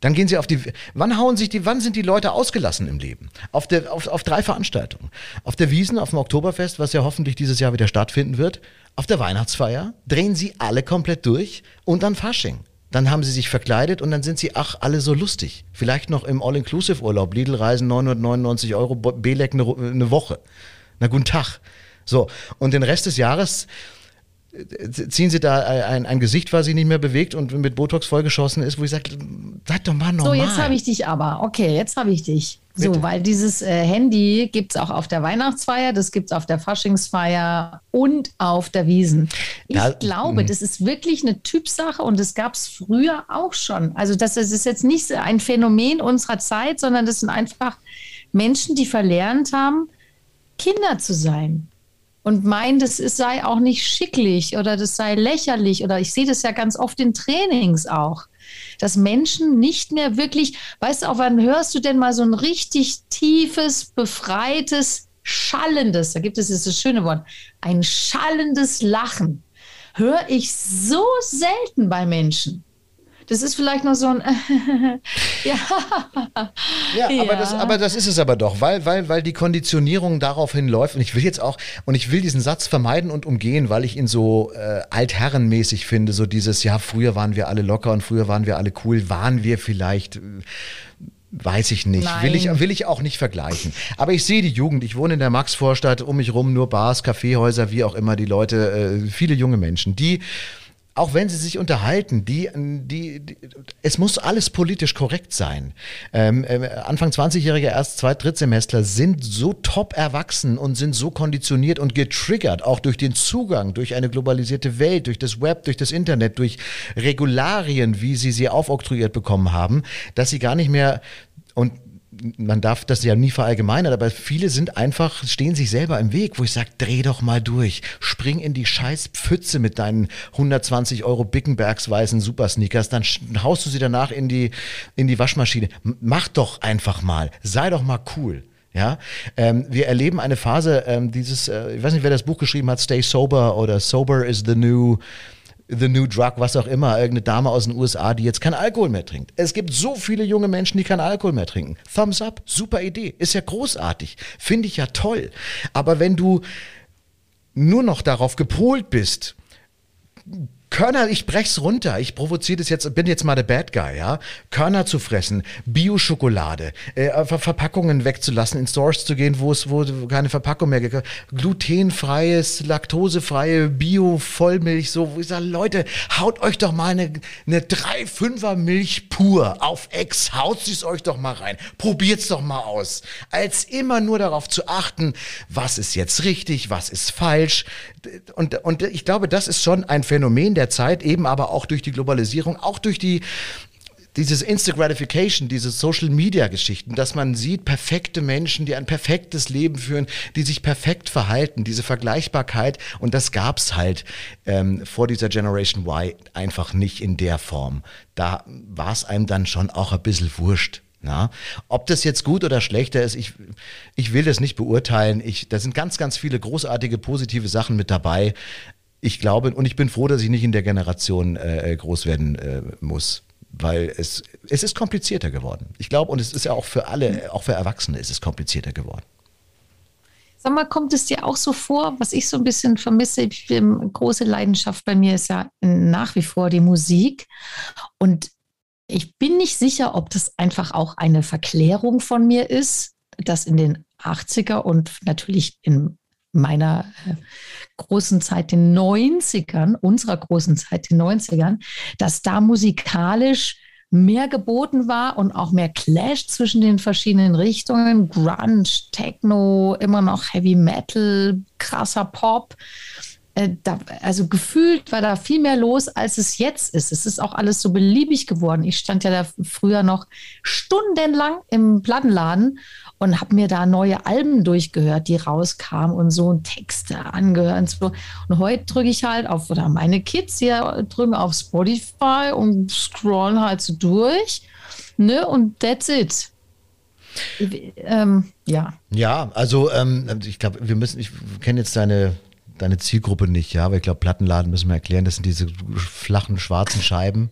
Dann gehen sie auf die. Wann hauen sich die, wann sind die Leute ausgelassen im Leben? Auf, der, auf, auf drei Veranstaltungen. Auf der Wiesen, auf dem Oktoberfest, was ja hoffentlich dieses Jahr wieder stattfinden wird. Auf der Weihnachtsfeier drehen sie alle komplett durch und dann Fasching. Dann haben sie sich verkleidet und dann sind sie, ach, alle so lustig. Vielleicht noch im All-Inclusive-Urlaub, Lidl-Reisen 999 Euro, Belek eine, eine Woche. Na, guten Tag. So, und den Rest des Jahres ziehen sie da ein, ein Gesicht, was sich nicht mehr bewegt und mit Botox vollgeschossen ist, wo ich sage, seid doch mal So, normal. jetzt habe ich dich aber. Okay, jetzt habe ich dich. So, Bitte. weil dieses äh, Handy gibt es auch auf der Weihnachtsfeier, das gibt es auf der Faschingsfeier und auf der Wiesen. Ich Da- glaube, das ist wirklich eine Typsache und das gab es früher auch schon. Also das, das ist jetzt nicht so ein Phänomen unserer Zeit, sondern das sind einfach Menschen, die verlernt haben, Kinder zu sein. Und meinen, das sei auch nicht schicklich oder das sei lächerlich. Oder ich sehe das ja ganz oft in Trainings auch dass Menschen nicht mehr wirklich, weißt du, auch wann hörst du denn mal so ein richtig tiefes, befreites, schallendes, da gibt es dieses schöne Wort, ein schallendes Lachen, höre ich so selten bei Menschen. Das ist vielleicht noch so ein, ja, Ja, aber, Ja. das, aber das ist es aber doch, weil, weil, weil die Konditionierung daraufhin läuft. Und ich will jetzt auch, und ich will diesen Satz vermeiden und umgehen, weil ich ihn so äh, altherrenmäßig finde. So dieses, ja, früher waren wir alle locker und früher waren wir alle cool. Waren wir vielleicht. äh, Weiß ich nicht. Will ich, will ich auch nicht vergleichen. Aber ich sehe die Jugend. Ich wohne in der Maxvorstadt, um mich rum nur Bars, Kaffeehäuser, wie auch immer, die Leute, äh, viele junge Menschen, die auch wenn sie sich unterhalten, die, die, die es muss alles politisch korrekt sein. Ähm, äh, Anfang 20-Jährige, erst Zweit-, Drittsemestler sind so top erwachsen und sind so konditioniert und getriggert, auch durch den Zugang, durch eine globalisierte Welt, durch das Web, durch das Internet, durch Regularien, wie sie sie aufoktroyiert bekommen haben, dass sie gar nicht mehr und man darf das ja nie verallgemeinern, aber viele sind einfach, stehen sich selber im Weg, wo ich sage, dreh doch mal durch, spring in die scheiß Pfütze mit deinen 120 Euro Bickenbergs weißen Supersneakers, dann haust du sie danach in die, in die Waschmaschine. Mach doch einfach mal, sei doch mal cool. Ja, ähm, wir erleben eine Phase, ähm, dieses, äh, ich weiß nicht, wer das Buch geschrieben hat, Stay Sober oder Sober is the new The New Drug, was auch immer, irgendeine Dame aus den USA, die jetzt kein Alkohol mehr trinkt. Es gibt so viele junge Menschen, die kein Alkohol mehr trinken. Thumbs up, super Idee, ist ja großartig, finde ich ja toll. Aber wenn du nur noch darauf gepolt bist, Körner, ich brech's runter. Ich provoziere das jetzt, bin jetzt mal der Bad Guy, ja. Körner zu fressen, Bio-Schokolade, äh, Verpackungen wegzulassen, in Stores zu gehen, wo es wo keine Verpackung mehr gibt. Glutenfreies, laktosefreie Bio-Vollmilch, so, wo ich sage, Leute, haut euch doch mal eine, eine 3-5er Milch pur auf Ex, haut sie es euch doch mal rein. Probiert's doch mal aus. Als immer nur darauf zu achten, was ist jetzt richtig, was ist falsch. Und, und ich glaube, das ist schon ein Phänomen der Zeit, eben aber auch durch die Globalisierung, auch durch die dieses Instant Gratification, diese Social Media Geschichten, dass man sieht, perfekte Menschen, die ein perfektes Leben führen, die sich perfekt verhalten, diese Vergleichbarkeit und das gab es halt ähm, vor dieser Generation Y einfach nicht in der Form. Da war es einem dann schon auch ein bisschen wurscht. Na, ob das jetzt gut oder schlechter ist, ich, ich will das nicht beurteilen. Ich, da sind ganz, ganz viele großartige, positive Sachen mit dabei ich glaube, und ich bin froh, dass ich nicht in der Generation äh, groß werden äh, muss, weil es, es ist komplizierter geworden. Ich glaube, und es ist ja auch für alle, auch für Erwachsene ist es komplizierter geworden. Sag mal, kommt es dir auch so vor, was ich so ein bisschen vermisse? Ich, große Leidenschaft bei mir ist ja nach wie vor die Musik. Und ich bin nicht sicher, ob das einfach auch eine Verklärung von mir ist, dass in den 80er und natürlich in meiner äh, großen Zeit, den 90ern, unserer großen Zeit, den 90ern, dass da musikalisch mehr geboten war und auch mehr Clash zwischen den verschiedenen Richtungen. Grunge, Techno, immer noch Heavy Metal, krasser Pop. Äh, da, also gefühlt war da viel mehr los, als es jetzt ist. Es ist auch alles so beliebig geworden. Ich stand ja da früher noch stundenlang im Plattenladen und habe mir da neue Alben durchgehört, die rauskamen und so Texte angehört und so. Und heute drücke ich halt auf, oder meine Kids hier drücken auf Spotify und scrollen halt so durch. Ne? Und that's it. Ähm, ja. Ja, also ähm, ich glaube, wir müssen, ich kenne jetzt deine, deine Zielgruppe nicht, ja, aber ich glaube, Plattenladen müssen wir erklären, das sind diese flachen schwarzen Scheiben.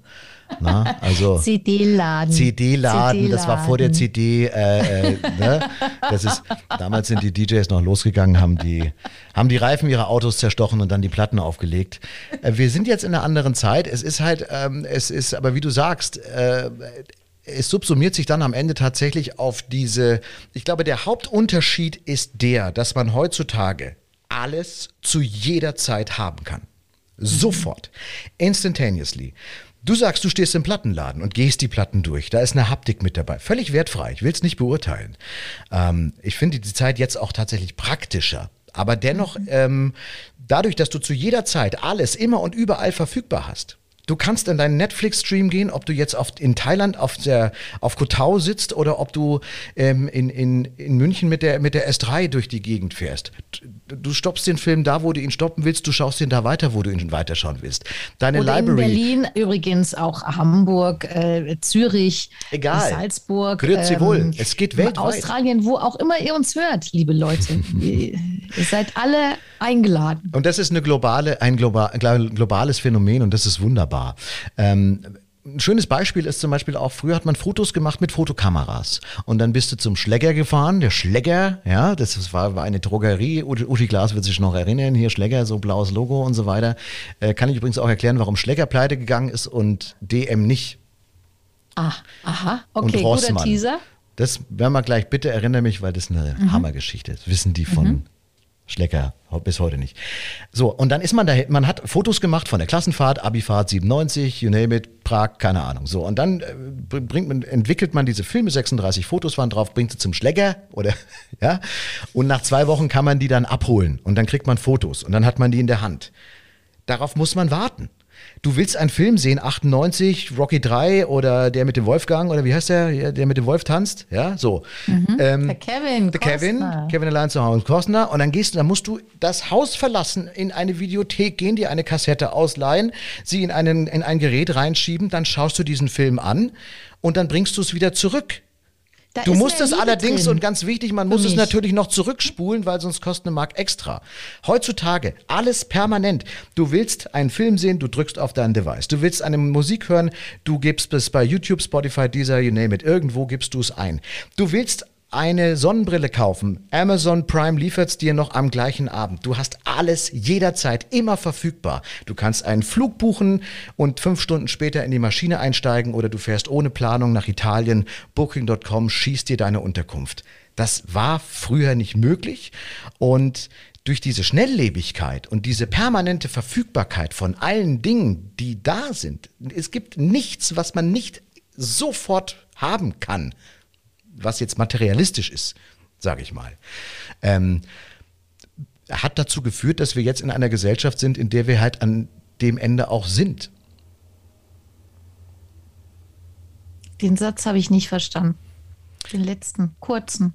Na, also CD-Laden. CD-Laden, CD das war vor der CD. Äh, äh, ne? das ist, damals sind die DJs noch losgegangen, haben die, haben die Reifen ihrer Autos zerstochen und dann die Platten aufgelegt. Äh, wir sind jetzt in einer anderen Zeit. Es ist halt, ähm, es ist, aber wie du sagst, äh, es subsumiert sich dann am Ende tatsächlich auf diese, ich glaube, der Hauptunterschied ist der, dass man heutzutage alles zu jeder Zeit haben kann. Sofort. Instantaneously. Du sagst, du stehst im Plattenladen und gehst die Platten durch. Da ist eine Haptik mit dabei. Völlig wertfrei. Ich will es nicht beurteilen. Ähm, ich finde die Zeit jetzt auch tatsächlich praktischer. Aber dennoch, mhm. ähm, dadurch, dass du zu jeder Zeit alles immer und überall verfügbar hast, Du kannst in deinen Netflix-Stream gehen, ob du jetzt auf, in Thailand auf, der, auf Koh sitzt oder ob du ähm, in, in, in München mit der, mit der S3 durch die Gegend fährst. Du stoppst den Film da, wo du ihn stoppen willst, du schaust ihn da weiter, wo du ihn weiterschauen willst. Deine oder Library. In Berlin übrigens auch Hamburg, äh, Zürich, Egal. Salzburg. Grüezi ähm, wohl. Es geht weltweit. Australien, wo auch immer ihr uns hört, liebe Leute. ihr seid alle eingeladen. Und das ist eine globale, ein global, globales Phänomen und das ist wunderbar. Ähm, ein schönes Beispiel ist zum Beispiel auch, früher hat man Fotos gemacht mit Fotokameras. Und dann bist du zum Schläger gefahren, der Schläger, ja, das war, war eine Drogerie, Uschi Glas wird sich noch erinnern, hier Schläger, so blaues Logo und so weiter. Äh, kann ich übrigens auch erklären, warum Schläger pleite gegangen ist und DM nicht. Ah, aha, okay, guter Teaser. Das werden wir gleich, bitte erinnere mich, weil das eine mhm. Hammergeschichte ist. Wissen die von mhm. Schlecker, bis heute nicht. So, und dann ist man da, man hat Fotos gemacht von der Klassenfahrt, Abifahrt 97, you name it, Prag, keine Ahnung. So, und dann äh, bringt man, entwickelt man diese Filme, 36 Fotos waren drauf, bringt sie zum Schlecker oder, ja, und nach zwei Wochen kann man die dann abholen und dann kriegt man Fotos und dann hat man die in der Hand. Darauf muss man warten. Du willst einen Film sehen, 98, Rocky 3 oder der mit dem Wolfgang oder wie heißt der, der mit dem Wolf tanzt, ja, so. Mhm. Ähm, der Kevin, der Kevin, Kevin allein zu Hause, Costner und dann gehst du, dann musst du das Haus verlassen, in eine Videothek gehen, dir eine Kassette ausleihen, sie in, einen, in ein Gerät reinschieben, dann schaust du diesen Film an und dann bringst du es wieder zurück. Da du musst es allerdings, drin. und ganz wichtig, man muss es natürlich noch zurückspulen, weil sonst kostet eine Mark extra. Heutzutage alles permanent. Du willst einen Film sehen, du drückst auf dein Device. Du willst eine Musik hören, du gibst es bei YouTube, Spotify, Deezer, you name it. Irgendwo gibst du es ein. Du willst eine Sonnenbrille kaufen. Amazon Prime liefert es dir noch am gleichen Abend. Du hast alles jederzeit immer verfügbar. Du kannst einen Flug buchen und fünf Stunden später in die Maschine einsteigen oder du fährst ohne Planung nach Italien. Booking.com schießt dir deine Unterkunft. Das war früher nicht möglich und durch diese Schnelllebigkeit und diese permanente Verfügbarkeit von allen Dingen, die da sind, es gibt nichts, was man nicht sofort haben kann was jetzt materialistisch ist, sage ich mal, ähm, hat dazu geführt, dass wir jetzt in einer Gesellschaft sind, in der wir halt an dem Ende auch sind. Den Satz habe ich nicht verstanden. Den letzten, kurzen.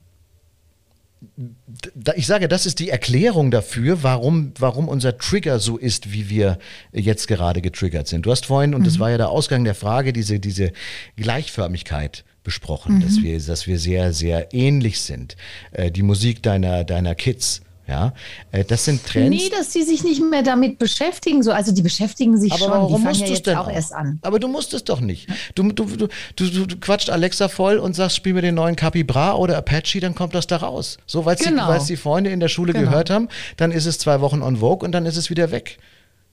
Ich sage, das ist die Erklärung dafür, warum, warum unser Trigger so ist, wie wir jetzt gerade getriggert sind. Du hast vorhin, und das mhm. war ja der Ausgang der Frage, diese, diese Gleichförmigkeit besprochen, mhm. dass wir, dass wir sehr, sehr ähnlich sind. Äh, die Musik deiner, deiner Kids. Ja, äh, das sind Trends. Nee, dass die sich nicht mehr damit beschäftigen. So, also die beschäftigen sich aber schon. Warum die musst ja jetzt auch, auch erst an. Aber du musst es doch nicht. Du, du, du, du, du quatscht Alexa voll und sagst, spiel mir den neuen Capybra oder Apache, dann kommt das da raus. So, weil genau. die, die Freunde in der Schule genau. gehört haben, dann ist es zwei Wochen on Vogue und dann ist es wieder weg.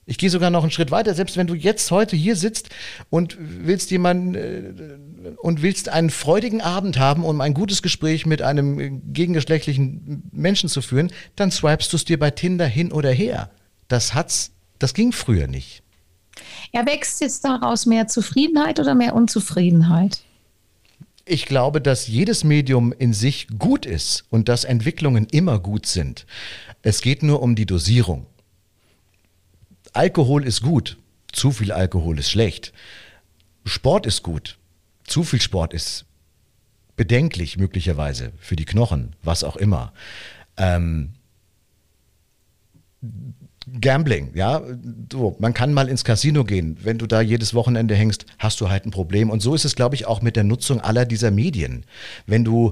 Ich gehe sogar noch einen Schritt weiter, selbst wenn du jetzt heute hier sitzt und willst jemanden äh, und willst einen freudigen Abend haben, um ein gutes Gespräch mit einem gegengeschlechtlichen Menschen zu führen, dann swipest du es dir bei Tinder hin oder her. Das hat's, das ging früher nicht. Erwächst jetzt daraus mehr Zufriedenheit oder mehr Unzufriedenheit? Ich glaube, dass jedes Medium in sich gut ist und dass Entwicklungen immer gut sind. Es geht nur um die Dosierung. Alkohol ist gut, zu viel Alkohol ist schlecht. Sport ist gut, zu viel Sport ist bedenklich möglicherweise für die Knochen, was auch immer. Ähm, Gambling, ja, so, man kann mal ins Casino gehen. Wenn du da jedes Wochenende hängst, hast du halt ein Problem. Und so ist es, glaube ich, auch mit der Nutzung aller dieser Medien. Wenn du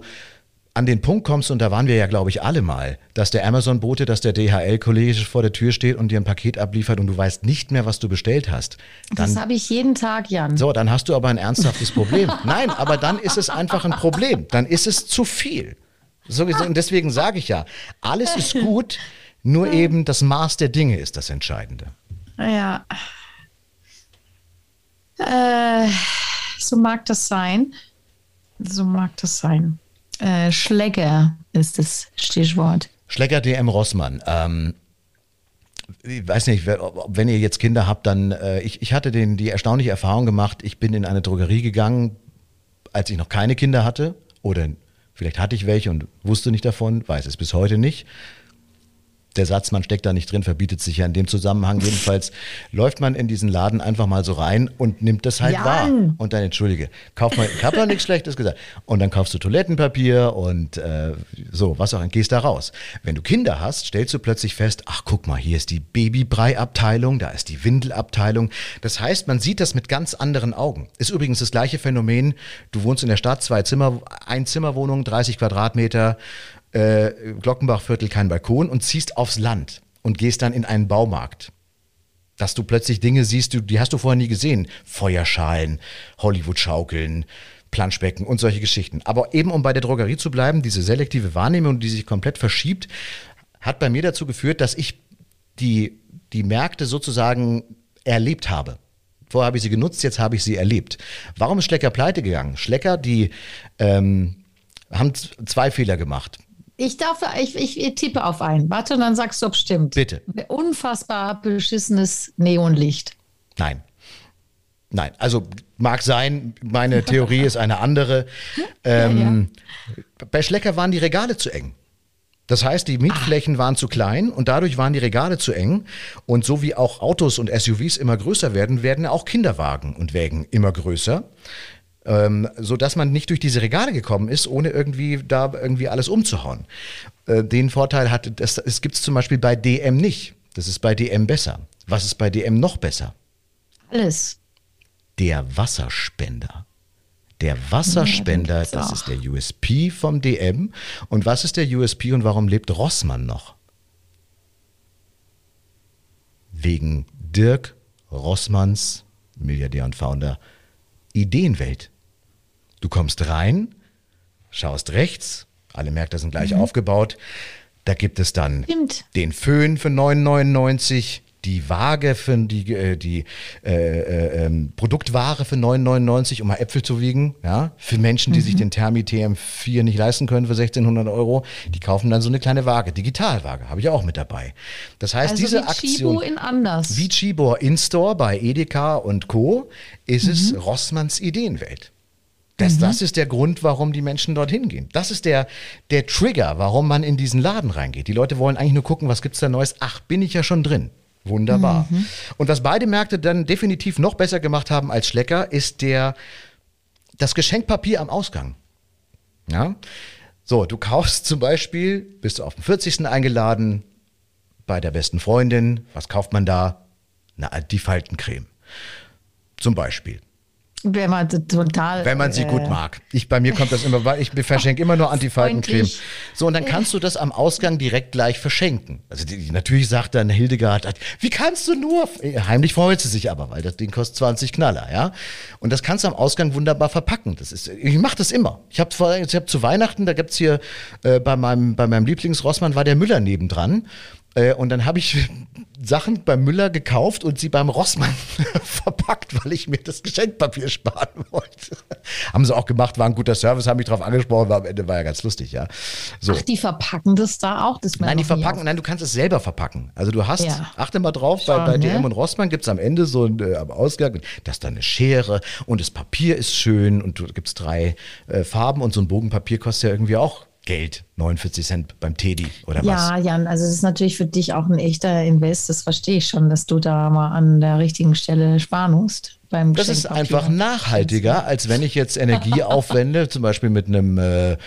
an den Punkt kommst, und da waren wir ja, glaube ich, alle mal, dass der Amazon-Bote, dass der DHL-Kollege vor der Tür steht und dir ein Paket abliefert und du weißt nicht mehr, was du bestellt hast. Dann, das habe ich jeden Tag, Jan. So, dann hast du aber ein ernsthaftes Problem. Nein, aber dann ist es einfach ein Problem. Dann ist es zu viel. So, und deswegen sage ich ja, alles ist gut, nur eben das Maß der Dinge ist das Entscheidende. Ja. Äh, so mag das sein. So mag das sein. Äh, Schläger ist das Stichwort. Schläger DM Rossmann. Ähm, ich weiß nicht, wenn ihr jetzt Kinder habt, dann, äh, ich, ich hatte den, die erstaunliche Erfahrung gemacht, ich bin in eine Drogerie gegangen, als ich noch keine Kinder hatte, oder vielleicht hatte ich welche und wusste nicht davon, weiß es bis heute nicht der Satz, man steckt da nicht drin, verbietet sich ja in dem Zusammenhang. Jedenfalls läuft man in diesen Laden einfach mal so rein und nimmt das halt Jan. wahr. Und dann, entschuldige, kauf mal, ich habe doch nichts Schlechtes gesagt. Und dann kaufst du Toilettenpapier und äh, so, was auch, und gehst da raus. Wenn du Kinder hast, stellst du plötzlich fest, ach guck mal, hier ist die Babybrei-Abteilung, da ist die Windelabteilung. Das heißt, man sieht das mit ganz anderen Augen. Ist übrigens das gleiche Phänomen, du wohnst in der Stadt, zwei Zimmer, ein Zimmerwohnung, 30 Quadratmeter, äh, Glockenbachviertel kein Balkon und ziehst aufs Land und gehst dann in einen Baumarkt. Dass du plötzlich Dinge siehst, die hast du vorher nie gesehen. Feuerschalen, Hollywood-Schaukeln, Planschbecken und solche Geschichten. Aber eben um bei der Drogerie zu bleiben, diese selektive Wahrnehmung, die sich komplett verschiebt, hat bei mir dazu geführt, dass ich die, die Märkte sozusagen erlebt habe. Vorher habe ich sie genutzt, jetzt habe ich sie erlebt. Warum ist Schlecker pleite gegangen? Schlecker, die ähm, haben zwei Fehler gemacht. Ich darf, ich, ich, tippe auf einen. Warte, und dann sagst du, ob stimmt. Bitte. Unfassbar beschissenes Neonlicht. Nein. Nein, also mag sein, meine Theorie ist eine andere. Ähm, ja, ja. Bei Schlecker waren die Regale zu eng. Das heißt, die Mietflächen waren zu klein und dadurch waren die Regale zu eng. Und so wie auch Autos und SUVs immer größer werden, werden auch Kinderwagen und Wägen immer größer. Ähm, so dass man nicht durch diese Regale gekommen ist, ohne irgendwie da irgendwie alles umzuhauen. Äh, den Vorteil hatte, das, das gibt es zum Beispiel bei DM nicht. Das ist bei DM besser. Was ist bei DM noch besser? Alles. Der Wasserspender. Der Wasserspender, Ja, das ist der USP vom DM. Und was ist der USP und warum lebt Rossmann noch? Wegen Dirk Rossmanns, Milliardär und Founder, Ideenwelt. Du kommst rein, schaust rechts, alle Märkte sind gleich aufgebaut. Da gibt es dann Stimmt. den Föhn für 9,99, die Waage für die, äh, die äh, äh, ähm, Produktware für 9,99, um mal Äpfel zu wiegen. Ja? Für Menschen, die sich den Thermi TM4 nicht leisten können für 1600 Euro, die kaufen dann so eine kleine Waage, Digitalwaage, habe ich auch mit dabei. Das heißt, Also diese wie Aktion. Chibo in anders. Wie Chibor In-Store bei Edeka und Co. ist Mhm. es Rossmanns Ideenwelt. Das, das ist der Grund, warum die Menschen dorthin gehen. Das ist der, der Trigger, warum man in diesen Laden reingeht. Die Leute wollen eigentlich nur gucken, was gibt's da Neues. Ach, bin ich ja schon drin. Wunderbar. Mhm. Und was beide Märkte dann definitiv noch besser gemacht haben als Schlecker, ist der, das Geschenkpapier am Ausgang. Ja? So, du kaufst zum Beispiel, bist du auf den 40. eingeladen, bei der besten Freundin. Was kauft man da? Na, die Faltencreme. Zum Beispiel. Wenn man total. Wenn man sie äh, gut mag. Ich, bei mir kommt das immer, weil ich verschenke immer nur Antifaltencreme. So, und dann kannst du das am Ausgang direkt gleich verschenken. Also die, die, natürlich sagt dann Hildegard, wie kannst du nur? Heimlich freut sie sich aber, weil das Ding kostet 20 Knaller, ja. Und das kannst du am Ausgang wunderbar verpacken. Das ist, ich mache das immer. Ich habe ich hab zu Weihnachten, da gibt's hier äh, bei meinem, bei meinem Lieblingsrossmann war der Müller nebendran. Äh, Und dann habe ich Sachen beim Müller gekauft und sie beim Rossmann verpackt, weil ich mir das Geschenkpapier sparen wollte. haben sie auch gemacht, war ein guter Service, haben mich drauf angesprochen, war am Ende war ja ganz lustig, ja. So. Ach, die verpacken das da auch. Das Nein, die verpacken, nein, du kannst es selber verpacken. Also du hast, Ja. achte mal drauf, bei, Schon, bei ne? DM und Rossmann gibt es am Ende so ein, äh, am Ausgang, da ist dann eine Schere und das Papier ist schön und du gibt's drei äh, Farben und so ein Bogenpapier kostet ja irgendwie auch Geld, 49 Cent beim Teddy oder was. Ja, Jan, also das ist natürlich für dich auch ein echter Invest. Das verstehe ich schon, dass du da mal an der richtigen Stelle sparen musst. Beim Das ist einfach nachhaltiger, als wenn ich jetzt Energie aufwende, zum Beispiel mit einem äh,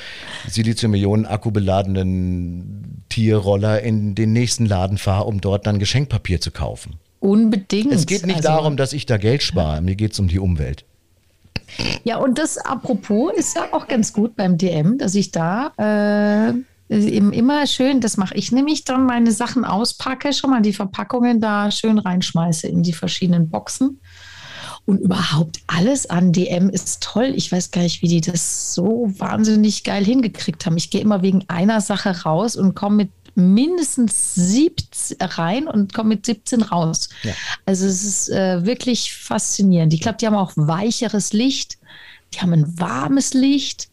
Silizium-Ionen-Akku beladenen Tierroller in den nächsten Laden fahre, um dort dann Geschenkpapier zu kaufen. Unbedingt. Es geht nicht Also- darum, dass ich da Geld spare, mir geht es um die Umwelt. Ja, und das apropos ist ja auch ganz gut beim DM, dass ich da äh, eben immer schön, das mache ich nämlich dann, meine Sachen auspacke, schon mal die Verpackungen da schön reinschmeiße in die verschiedenen Boxen. Und überhaupt alles an DM ist toll. Ich weiß gar nicht, wie die das so wahnsinnig geil hingekriegt haben. Ich gehe immer wegen einer Sache raus und komme mit mindestens 17 rein und komme mit 17 raus. Ja. Also es ist äh, wirklich faszinierend. Ich glaube, die haben auch weicheres Licht, die haben ein warmes Licht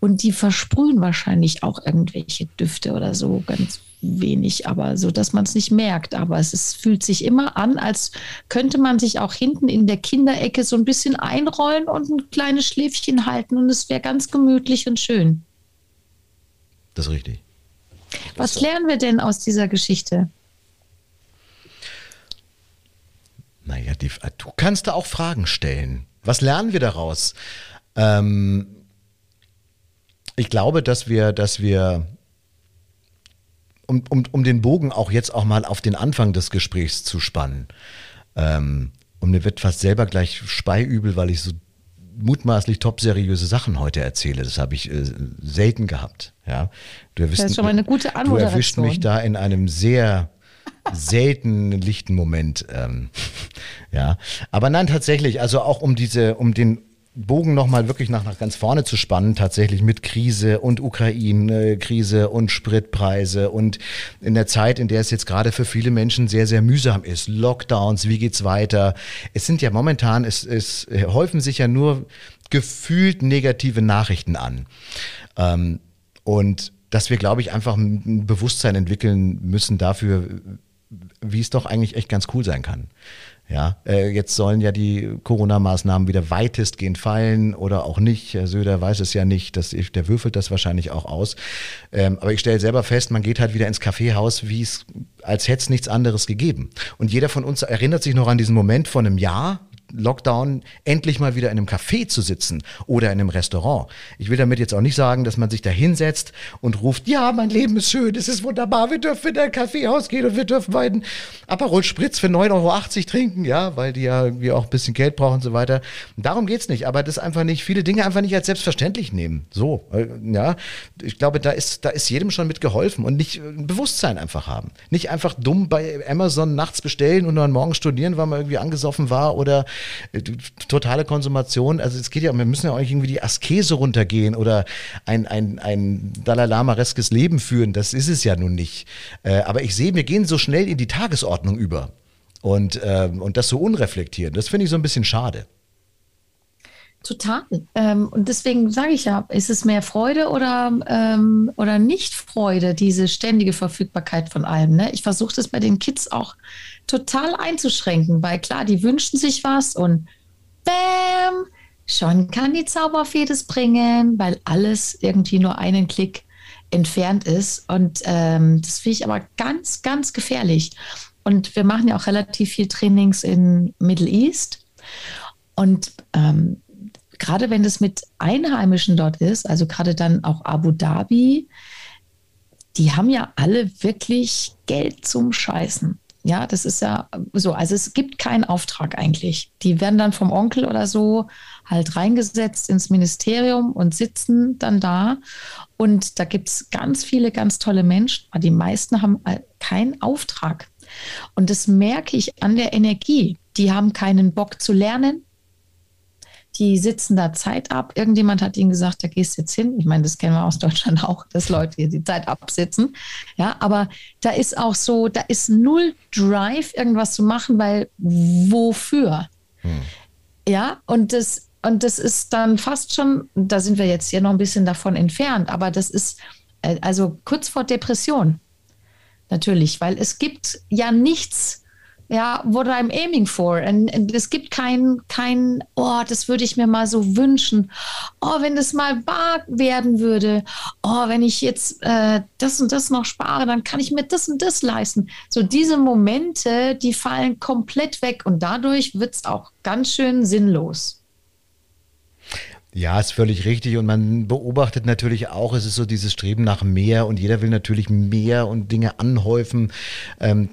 und die versprühen wahrscheinlich auch irgendwelche Düfte oder so ganz wenig, aber so, dass man es nicht merkt. Aber es ist, fühlt sich immer an, als könnte man sich auch hinten in der Kinderecke so ein bisschen einrollen und ein kleines Schläfchen halten und es wäre ganz gemütlich und schön. Das ist richtig. Was lernen wir denn aus dieser Geschichte? Naja, die, du kannst da auch Fragen stellen. Was lernen wir daraus? Ähm, ich glaube, dass wir, dass wir, um, um, um den Bogen auch jetzt auch mal auf den Anfang des Gesprächs zu spannen, ähm, und mir wird fast selber gleich speiübel, weil ich so mutmaßlich top seriöse Sachen heute erzähle. Das habe ich äh, selten gehabt. Ja, du erwischst, Das ist schon mal eine gute Du erwischt Anmoderation. mich da in einem sehr selten lichten Moment. Ähm, ja, aber nein, tatsächlich, also auch um diese, um den Bogen nochmal wirklich nach, nach ganz vorne zu spannen, tatsächlich mit Krise und Ukraine-Krise und Spritpreise und in der Zeit, in der es jetzt gerade für viele Menschen sehr, sehr mühsam ist. Lockdowns, wie geht's weiter? Es sind ja momentan, es, es häufen sich ja nur gefühlt negative Nachrichten an. Ähm, und dass wir, glaube ich, einfach ein Bewusstsein entwickeln müssen dafür, wie es doch eigentlich echt ganz cool sein kann. Ja, äh, jetzt sollen ja die Corona-Maßnahmen wieder weitestgehend fallen oder auch nicht. Herr Söder weiß es ja nicht, ich, der würfelt das wahrscheinlich auch aus. Ähm, aber ich stelle selber fest, man geht halt wieder ins Kaffeehaus, wie es, als hätte es nichts anderes gegeben. Und jeder von uns erinnert sich noch an diesen Moment von einem Jahr, Lockdown endlich mal wieder in einem Café zu sitzen oder in einem Restaurant. Ich will damit jetzt auch nicht sagen, dass man sich da hinsetzt und ruft, ja, mein Leben ist schön, es ist wunderbar, wir dürfen in ein Kaffeehaus gehen und wir dürfen beiden Aperol Spritz für 9,80 Euro trinken, ja, weil die ja wir auch ein bisschen Geld brauchen und so weiter. Darum geht's nicht, aber das einfach nicht, viele Dinge einfach nicht als selbstverständlich nehmen. So, äh, ja, ich glaube, da ist, da ist jedem schon mit geholfen und nicht ein Bewusstsein einfach haben. Nicht einfach dumm bei Amazon nachts bestellen und dann morgen studieren, weil man irgendwie angesoffen war oder äh, totale Konsumation. Also es geht ja, wir müssen ja auch irgendwie die Askese runtergehen oder ein, ein, ein Dalai Lama-reskes Leben führen. Das ist es ja nun nicht. Äh, aber ich sehe, wir gehen so schnell in die Tagesordnung über. Und, ähm, und das so unreflektiert. Das finde ich so ein bisschen schade. Total. Ähm, und deswegen sage ich ja, ist es mehr Freude oder, ähm, oder nicht Freude, diese ständige Verfügbarkeit von allem. Ne? Ich versuche das bei den Kids auch total einzuschränken, weil klar, die wünschen sich was und bam, schon kann die Zauberfee das bringen, weil alles irgendwie nur einen Klick entfernt ist. Und ähm, das finde ich aber ganz, ganz gefährlich. Und wir machen ja auch relativ viel Trainings in Middle East. Und ähm, gerade wenn das mit Einheimischen dort ist, also gerade dann auch Abu Dhabi, die haben ja alle wirklich Geld zum Scheißen. Ja, das ist ja so. Also es gibt keinen Auftrag eigentlich. Die werden dann vom Onkel oder so halt reingesetzt ins Ministerium und sitzen dann da. Und da gibt es ganz viele ganz tolle Menschen, aber die meisten haben keinen Auftrag. Und das merke ich an der Energie. Die haben keinen Bock zu lernen, die sitzen da Zeit ab. Irgendjemand hat ihnen gesagt, da gehst du jetzt hin. Ich meine, das kennen wir aus Deutschland auch, dass Leute hier die Zeit absitzen. Ja, aber da ist auch so, da ist null Drive, irgendwas zu machen, weil wofür? Hm. Ja, und das, und das ist dann fast schon, da sind wir jetzt hier noch ein bisschen davon entfernt, aber das ist äh, also kurz vor Depression. Natürlich, weil es gibt ja nichts, ja, what I'm aiming for. Und, und es gibt kein, kein, oh, das würde ich mir mal so wünschen. Oh, wenn das mal wahr werden würde. Oh, wenn ich jetzt äh, das und das noch spare, dann kann ich mir das und das leisten. So diese Momente, die fallen komplett weg und dadurch wird es auch ganz schön sinnlos. Ja, ist völlig richtig. Und man beobachtet natürlich auch, es ist so dieses Streben nach mehr und jeder will natürlich mehr und Dinge anhäufen. Ähm,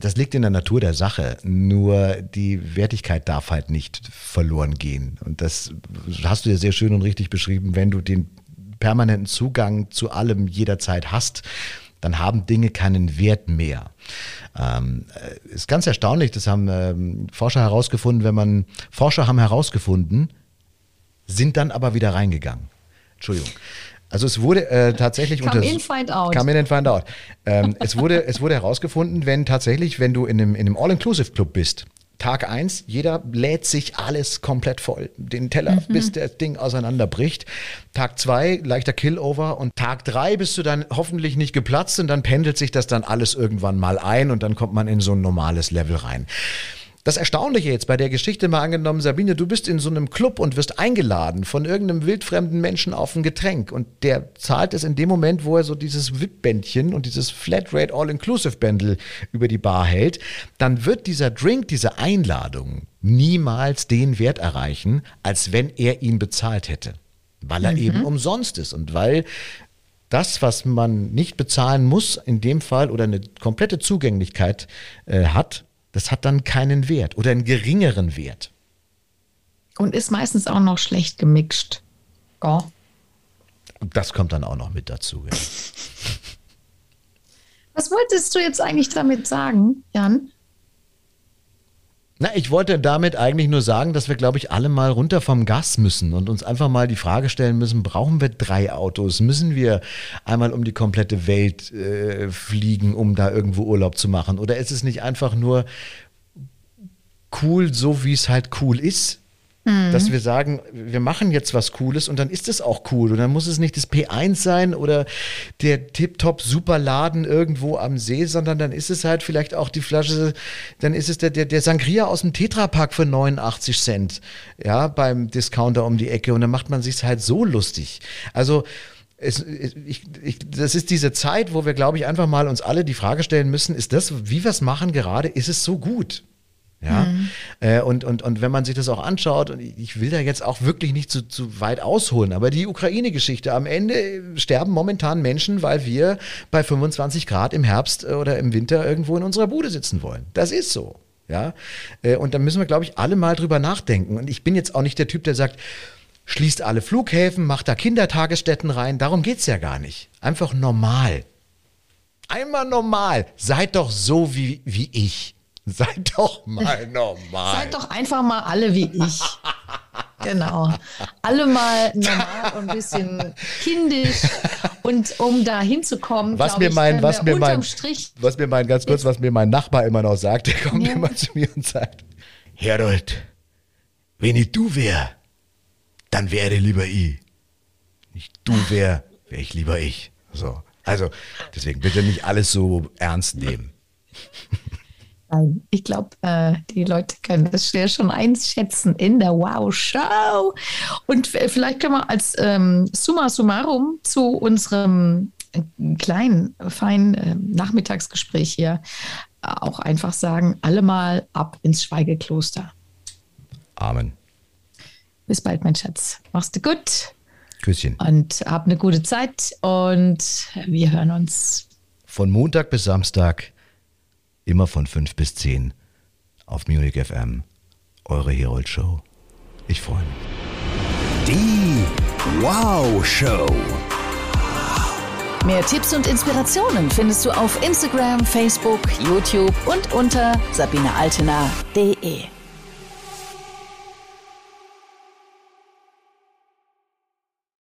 das liegt in der Natur der Sache. Nur die Wertigkeit darf halt nicht verloren gehen. Und das hast du ja sehr schön und richtig beschrieben, wenn du den permanenten Zugang zu allem jederzeit hast, dann haben Dinge keinen Wert mehr. Ähm, äh, ist ganz erstaunlich, das haben ähm, Forscher herausgefunden, wenn man, Forscher haben herausgefunden, sind dann aber wieder reingegangen. Entschuldigung. Also es wurde äh, tatsächlich Come in, find out. Come in and find out. Ähm, es, wurde, es wurde herausgefunden, wenn tatsächlich, wenn du in einem, in einem All-Inclusive-Club bist, Tag eins, jeder lädt sich alles komplett voll, den Teller, mhm. bis das Ding auseinanderbricht. Tag zwei, leichter Killover und Tag drei bist du dann hoffentlich nicht geplatzt und dann pendelt sich das dann alles irgendwann mal ein und dann kommt man in so ein normales Level rein. Das Erstaunliche jetzt bei der Geschichte mal angenommen, Sabine, du bist in so einem Club und wirst eingeladen von irgendeinem wildfremden Menschen auf ein Getränk und der zahlt es in dem Moment, wo er so dieses VIP-Bändchen und dieses Flatrate All-Inclusive-Bändel über die Bar hält, dann wird dieser Drink, diese Einladung niemals den Wert erreichen, als wenn er ihn bezahlt hätte. Weil er mhm. eben umsonst ist und weil das, was man nicht bezahlen muss, in dem Fall oder eine komplette Zugänglichkeit äh, hat, das hat dann keinen Wert oder einen geringeren Wert. Und ist meistens auch noch schlecht gemixt. Ja. Das kommt dann auch noch mit dazu. Ja. Was wolltest du jetzt eigentlich damit sagen, Jan? Na, ich wollte damit eigentlich nur sagen, dass wir, glaube ich, alle mal runter vom Gas müssen und uns einfach mal die Frage stellen müssen, brauchen wir drei Autos? Müssen wir einmal um die komplette Welt äh, fliegen, um da irgendwo Urlaub zu machen? Oder ist es nicht einfach nur cool, so wie es halt cool ist? Mhm. Dass wir sagen, wir machen jetzt was Cooles und dann ist es auch cool. Und dann muss es nicht das P1 sein oder der Tip-Top Superladen irgendwo am See, sondern dann ist es halt vielleicht auch die Flasche, dann ist es der, der, der Sangria aus dem Tetrapack für 89 Cent, ja, beim Discounter um die Ecke. Und dann macht man sich halt so lustig. Also, es, ich, ich, das ist diese Zeit, wo wir, glaube ich, einfach mal uns alle die Frage stellen müssen, ist das, wie wir es machen gerade, ist es so gut? Ja, mhm. äh, und, und, und wenn man sich das auch anschaut, und ich will da jetzt auch wirklich nicht zu, zu weit ausholen, aber die Ukraine-Geschichte, am Ende sterben momentan Menschen, weil wir bei 25 Grad im Herbst äh, oder im Winter irgendwo in unserer Bude sitzen wollen. Das ist so. Ja, äh, und da müssen wir, glaube ich, alle mal drüber nachdenken. Und ich bin jetzt auch nicht der Typ, der sagt, schließt alle Flughäfen, macht da Kindertagesstätten rein. Darum geht es ja gar nicht. Einfach normal. Einmal normal. Seid doch so wie, wie ich. Seid doch mal normal. Seid doch einfach mal alle wie ich. Genau. Alle mal normal und ein bisschen kindisch. Und um da hinzukommen, was mir mein, was mir mein, Strich was mir mein, ganz kurz, was mir mein Nachbar immer noch sagt, der kommt ja. immer zu mir und sagt, Herold, wenn ich du wär, dann wäre lieber ich. Nicht du wär, wäre ich lieber ich. So. Also, deswegen bitte nicht alles so ernst nehmen. Nein, ich glaube, äh, die Leute können das schnell schon einschätzen in der Wow-Show. Und vielleicht können wir als ähm, Summa summarum zu unserem äh, kleinen, feinen äh, Nachmittagsgespräch hier äh, auch einfach sagen, alle mal ab ins Schweigekloster. Amen. Bis bald, mein Schatz. Mach's dir gut. Küsschen. Und hab eine gute Zeit und wir hören uns. Von Montag bis Samstag immer von 5 bis 10 auf Munich FM. Eure Herold Show. Ich freue mich. Die Wow Show. Mehr Tipps und Inspirationen findest du auf Instagram, Facebook, YouTube und unter sabinealtener.de.